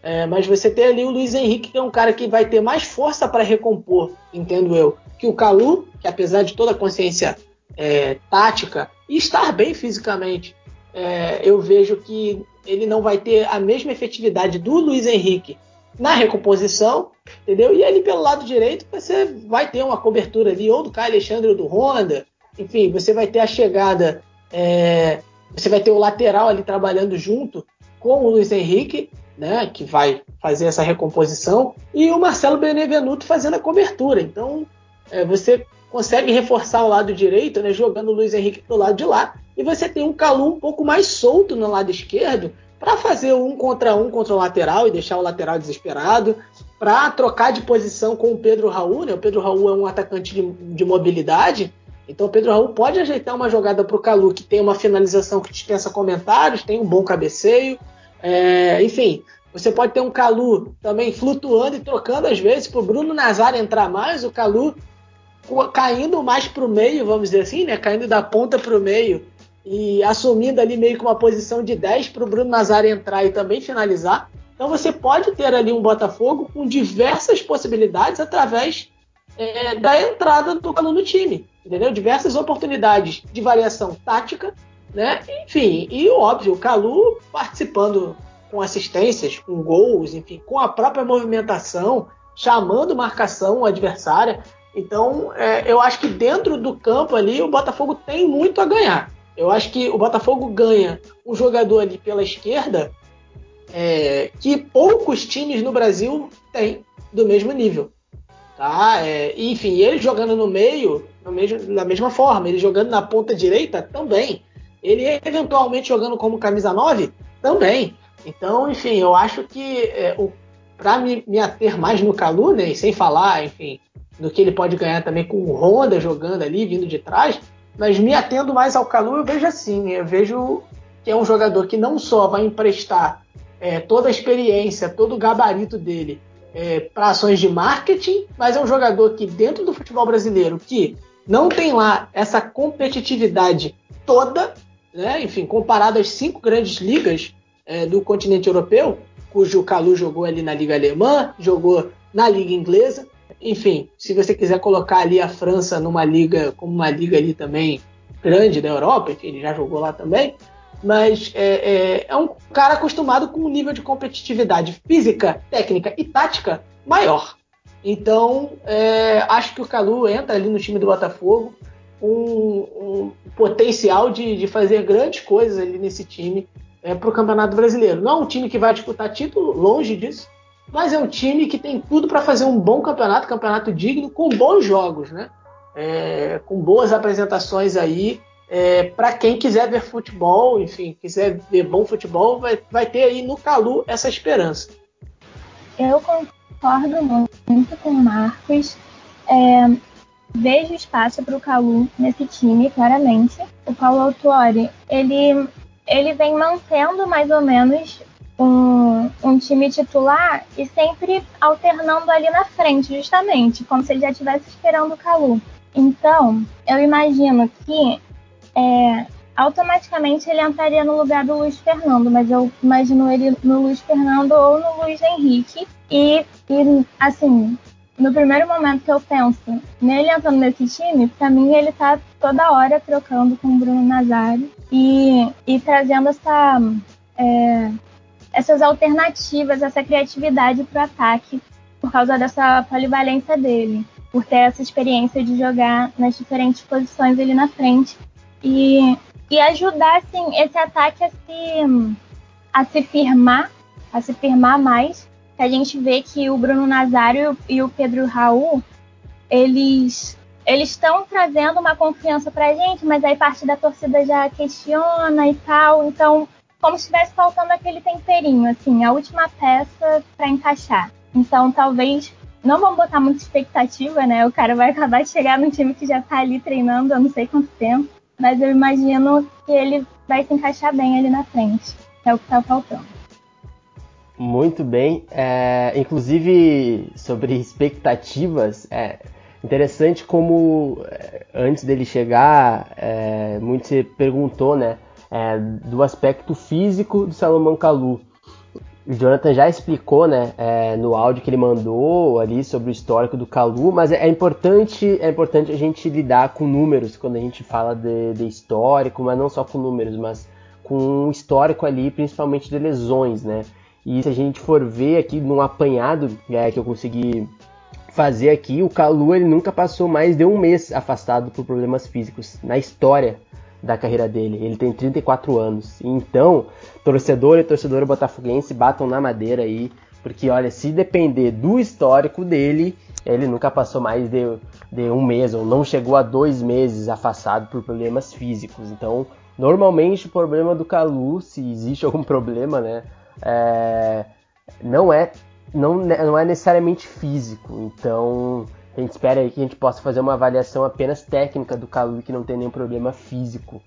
É, mas você ter ali o Luiz Henrique, que é um cara que vai ter mais força para recompor, entendo eu, que o Calu, que apesar de toda a consciência é, tática e estar bem fisicamente, é, eu vejo que ele não vai ter a mesma efetividade do Luiz Henrique na recomposição, entendeu? E ali pelo lado direito você vai ter uma cobertura ali, ou do Caio Alexandre ou do Honda, enfim, você vai ter a chegada, é, você vai ter o lateral ali trabalhando junto com o Luiz Henrique, né, que vai fazer essa recomposição, e o Marcelo Benevenuto fazendo a cobertura. Então, é, você consegue reforçar o lado direito, né, jogando o Luiz Henrique do lado de lá, e você tem um Calu um pouco mais solto no lado esquerdo para fazer um contra um contra o lateral e deixar o lateral desesperado, para trocar de posição com o Pedro Raul. Né? O Pedro Raul é um atacante de, de mobilidade, então o Pedro Raul pode ajeitar uma jogada para o Calu que tem uma finalização que dispensa comentários, tem um bom cabeceio, é, enfim. Você pode ter um Calu também flutuando e trocando às vezes para o Bruno Nazar entrar mais, o Calu caindo mais para o meio, vamos dizer assim, né? caindo da ponta para o meio e assumindo ali meio que uma posição de 10 para o Bruno Nazário entrar e também finalizar. Então você pode ter ali um Botafogo com diversas possibilidades através é, da entrada do Calu no time, entendeu? Diversas oportunidades de variação tática, né? Enfim, e óbvio, o Calu participando com assistências, com gols, enfim, com a própria movimentação, chamando marcação adversária. Então, é, eu acho que dentro do campo ali, o Botafogo tem muito a ganhar. Eu acho que o Botafogo ganha um jogador ali pela esquerda é, que poucos times no Brasil têm do mesmo nível. Tá? É, enfim, ele jogando no meio, no mesmo, da mesma forma, ele jogando na ponta direita também. Ele eventualmente jogando como camisa 9 também. Então, enfim, eu acho que é, para me, me, ater mais no Calu, né, e sem falar, enfim, do que ele pode ganhar também com o Honda jogando ali, vindo de trás, mas me atendo mais ao Calu, eu vejo assim, eu vejo que é um jogador que não só vai emprestar é, toda a experiência, todo o gabarito dele é, para ações de marketing, mas é um jogador que dentro do futebol brasileiro que não tem lá essa competitividade toda, né? enfim, comparado às cinco grandes ligas é, do continente europeu, cujo Calu jogou ali na liga alemã, jogou na liga inglesa, enfim, se você quiser colocar ali a França numa liga, como uma liga ali também grande da Europa, enfim, ele já jogou lá também, mas é, é, é um cara acostumado com um nível de competitividade física, técnica e tática maior. Então, é, acho que o Calu entra ali no time do Botafogo um, um potencial de, de, fazer grandes coisas ali nesse time é, para o Campeonato Brasileiro. Não é um time que vai disputar título, longe disso, mas é um time que tem tudo para fazer um bom campeonato, campeonato digno, com bons jogos, né? É, com boas apresentações aí. É, para quem quiser ver futebol, enfim, quiser ver bom futebol, vai, vai ter aí no Calu essa esperança. Eu concordo muito com o Marcos. É, vejo espaço para o Calu nesse time, claramente. O Paulo Autuori, ele, ele vem mantendo mais ou menos um, um time titular e sempre alternando ali na frente, justamente, como se ele já estivesse esperando o Calu. Então, eu imagino que é, automaticamente ele entraria no lugar do Luiz Fernando, mas eu imagino ele no Luiz Fernando ou no Luiz Henrique. E, e assim, no primeiro momento que eu penso nele entrando nesse time, para mim ele tá toda hora trocando com o Bruno Nazário e, e trazendo essa, é, essas alternativas, essa criatividade para o ataque, por causa dessa polivalência dele, por ter essa experiência de jogar nas diferentes posições ali na frente e, e ajudar assim, esse ataque a se, a se firmar, a se firmar mais. A gente vê que o Bruno Nazário e o Pedro Raul, eles eles estão trazendo uma confiança pra gente, mas aí parte da torcida já questiona e tal. Então, como se estivesse faltando aquele temperinho, assim, a última peça para encaixar. Então, talvez não vamos botar muita expectativa, né? O cara vai acabar de chegar num time que já tá ali treinando há não sei quanto tempo, mas eu imagino que ele vai se encaixar bem ali na frente. É o que tá faltando. Muito bem. É, inclusive, sobre expectativas, é interessante como é, antes dele chegar, é, muito se perguntou, né? É, do aspecto físico do Salomão Kalu. O Jonathan já explicou, né, é, no áudio que ele mandou ali sobre o histórico do Kalu, mas é, é, importante, é importante a gente lidar com números quando a gente fala de, de histórico, mas não só com números, mas com um histórico ali, principalmente de lesões, né? E se a gente for ver aqui num apanhado é, que eu consegui fazer aqui, o Kalu ele nunca passou mais de um mês afastado por problemas físicos na história da carreira dele. Ele tem 34 anos. Então, torcedor e torcedora botafoguense batam na madeira aí, porque olha, se depender do histórico dele, ele nunca passou mais de, de um mês ou não chegou a dois meses afastado por problemas físicos. Então, normalmente o problema do Calu, se existe algum problema, né, é, não é não, não é necessariamente físico. Então, a gente espera aí que a gente possa fazer uma avaliação apenas técnica do Calu que não tem nenhum problema físico.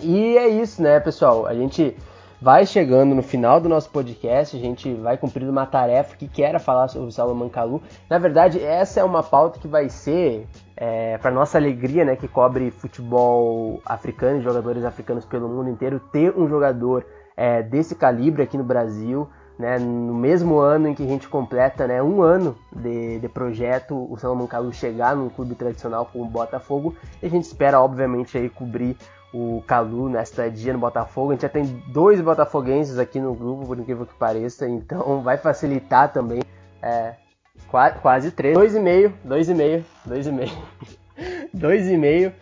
E é isso, né, pessoal? A gente vai chegando no final do nosso podcast, a gente vai cumprir uma tarefa que era falar sobre o Salomão Kalu. Na verdade, essa é uma pauta que vai ser, é, para nossa alegria, né, que cobre futebol africano e jogadores africanos pelo mundo inteiro, ter um jogador é, desse calibre aqui no Brasil né, no mesmo ano em que a gente completa né, um ano de, de projeto, o Salomão Kalu chegar num clube tradicional como o Botafogo, e a gente espera, obviamente, aí cobrir o Calu nesta dia no Botafogo. A gente já tem dois botafoguenses aqui no grupo, por incrível que pareça, então vai facilitar também é, Qua, quase três. Dois e meio, dois e meio, dois e meio. dois e meio.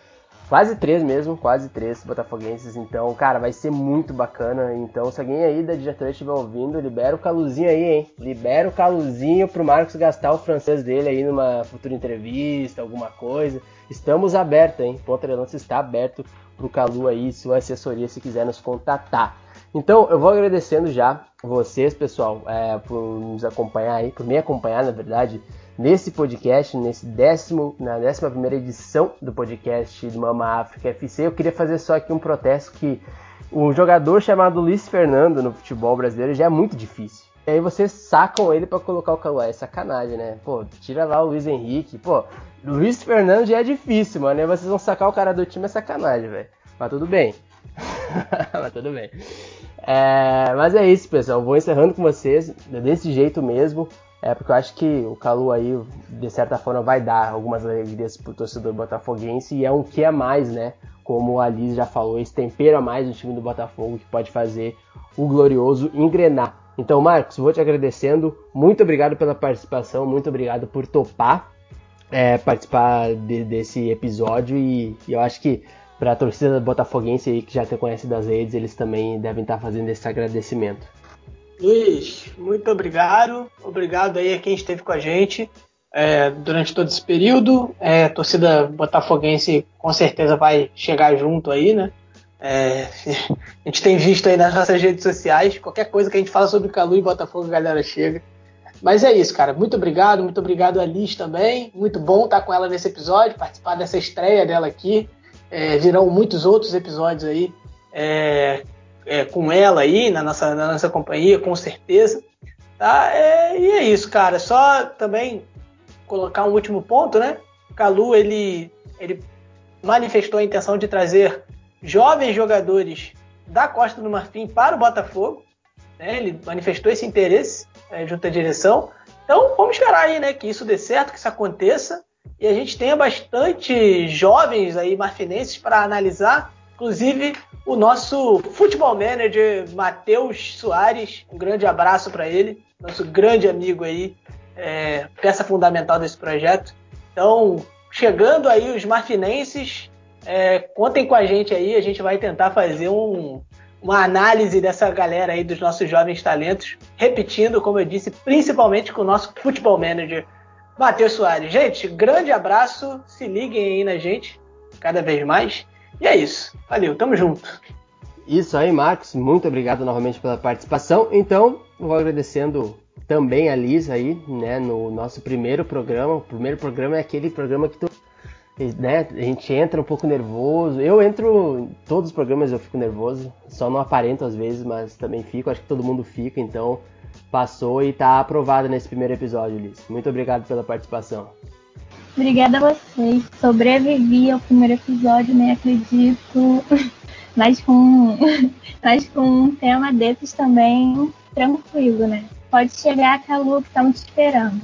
Quase três mesmo, quase três botafoguenses. Então, cara, vai ser muito bacana. Então, se alguém aí da diretoria estiver ouvindo, libera o caluzinho aí, hein? Libera o caluzinho pro Marcos gastar o francês dele aí numa futura entrevista, alguma coisa. Estamos abertos, hein? Ponta de lança está aberto pro Calu aí, sua assessoria, se quiser nos contatar. Então, eu vou agradecendo já vocês, pessoal, é, por nos acompanhar aí, por me acompanhar, na verdade, nesse podcast, nesse décimo, na décima primeira edição do podcast do Mama África FC. Eu queria fazer só aqui um protesto que um jogador chamado Luiz Fernando no futebol brasileiro já é muito difícil. E aí vocês sacam ele para colocar o Calu. É sacanagem, né? Pô, tira lá o Luiz Henrique. Pô, Luiz Fernando já é difícil, mano. E vocês vão sacar o cara do time é sacanagem, velho. Mas tudo bem. mas tudo bem. É, mas é isso, pessoal. Vou encerrando com vocês desse jeito mesmo. É porque eu acho que o Calu aí, de certa forma, vai dar algumas alegrias pro torcedor botafoguense e é um que a mais, né? Como a Liz já falou, esse tempero a mais no time do Botafogo que pode fazer o glorioso engrenar. Então, Marcos, vou te agradecendo. Muito obrigado pela participação, muito obrigado por topar é, participar de, desse episódio e, e eu acho que para a torcida botafoguense aí que já te conhece das redes, eles também devem estar fazendo esse agradecimento. Luiz, muito obrigado. Obrigado aí a quem esteve com a gente é, durante todo esse período. É, a torcida botafoguense com certeza vai chegar junto aí, né? É, a gente tem visto aí nas nossas redes sociais, qualquer coisa que a gente fala sobre Calu e Botafogo, a galera chega. Mas é isso, cara. Muito obrigado, muito obrigado a Liz também. Muito bom estar com ela nesse episódio, participar dessa estreia dela aqui. É, virão muitos outros episódios aí é, é, com ela aí na nossa, na nossa companhia, com certeza. Tá? É, e é isso, cara. Só também colocar um último ponto, né? Calu ele, ele manifestou a intenção de trazer jovens jogadores da Costa do Marfim para o Botafogo. Né? Ele manifestou esse interesse é, junto à direção. Então vamos esperar aí, né? Que isso dê certo, que isso aconteça e a gente tenha bastante jovens aí marfinenses para analisar, inclusive o nosso futebol manager Matheus Soares, um grande abraço para ele, nosso grande amigo aí, é, peça fundamental desse projeto. Então, chegando aí os marfinenses, é, contem com a gente aí, a gente vai tentar fazer um, uma análise dessa galera aí dos nossos jovens talentos, repetindo, como eu disse, principalmente com o nosso futebol manager Matheus Soares. Gente, grande abraço. Se liguem aí na gente cada vez mais. E é isso. Valeu, tamo junto. Isso aí, Marcos. Muito obrigado novamente pela participação. Então, vou agradecendo também a Liz aí, né, no nosso primeiro programa. O primeiro programa é aquele programa que tu, né, a gente entra um pouco nervoso. Eu entro em todos os programas eu fico nervoso, só não aparento às vezes, mas também fico, acho que todo mundo fica, então passou e está aprovada nesse primeiro episódio, Liz. Muito obrigado pela participação. Obrigada a vocês. Sobrevivi ao primeiro episódio, nem acredito. Mas com, mas com um tema desses também tranquilo, né? Pode chegar, Calu, que estamos te esperando.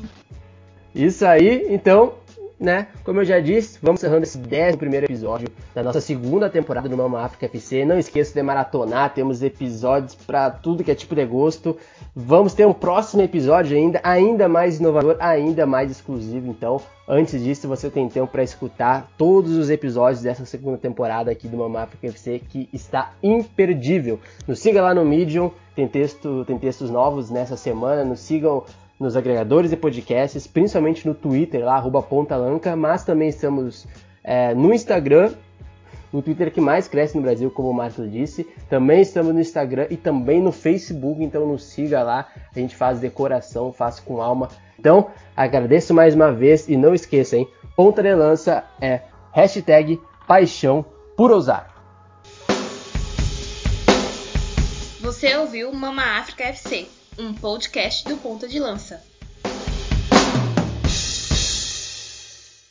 Isso aí, então né? Como eu já disse, vamos encerrando esse 11 primeiro episódio da nossa segunda temporada do Mama África FC. Não esqueça de maratonar, temos episódios para tudo que é tipo de gosto. Vamos ter um próximo episódio ainda, ainda mais inovador, ainda mais exclusivo. Então, antes disso, você tem tempo para escutar todos os episódios dessa segunda temporada aqui do Mama África FC, que está imperdível. Nos siga lá no Medium, tem, texto, tem textos novos nessa semana. Nos sigam nos agregadores de podcasts, principalmente no Twitter, lá, arroba Pontalanca, mas também estamos é, no Instagram, o Twitter que mais cresce no Brasil, como o Marcos disse. Também estamos no Instagram e também no Facebook, então nos siga lá. A gente faz decoração, faz com alma. Então, agradeço mais uma vez e não esqueça, hein? Ponta de lança é hashtag paixão por ousar. Você ouviu Mama África FC um podcast do Ponta de Lança.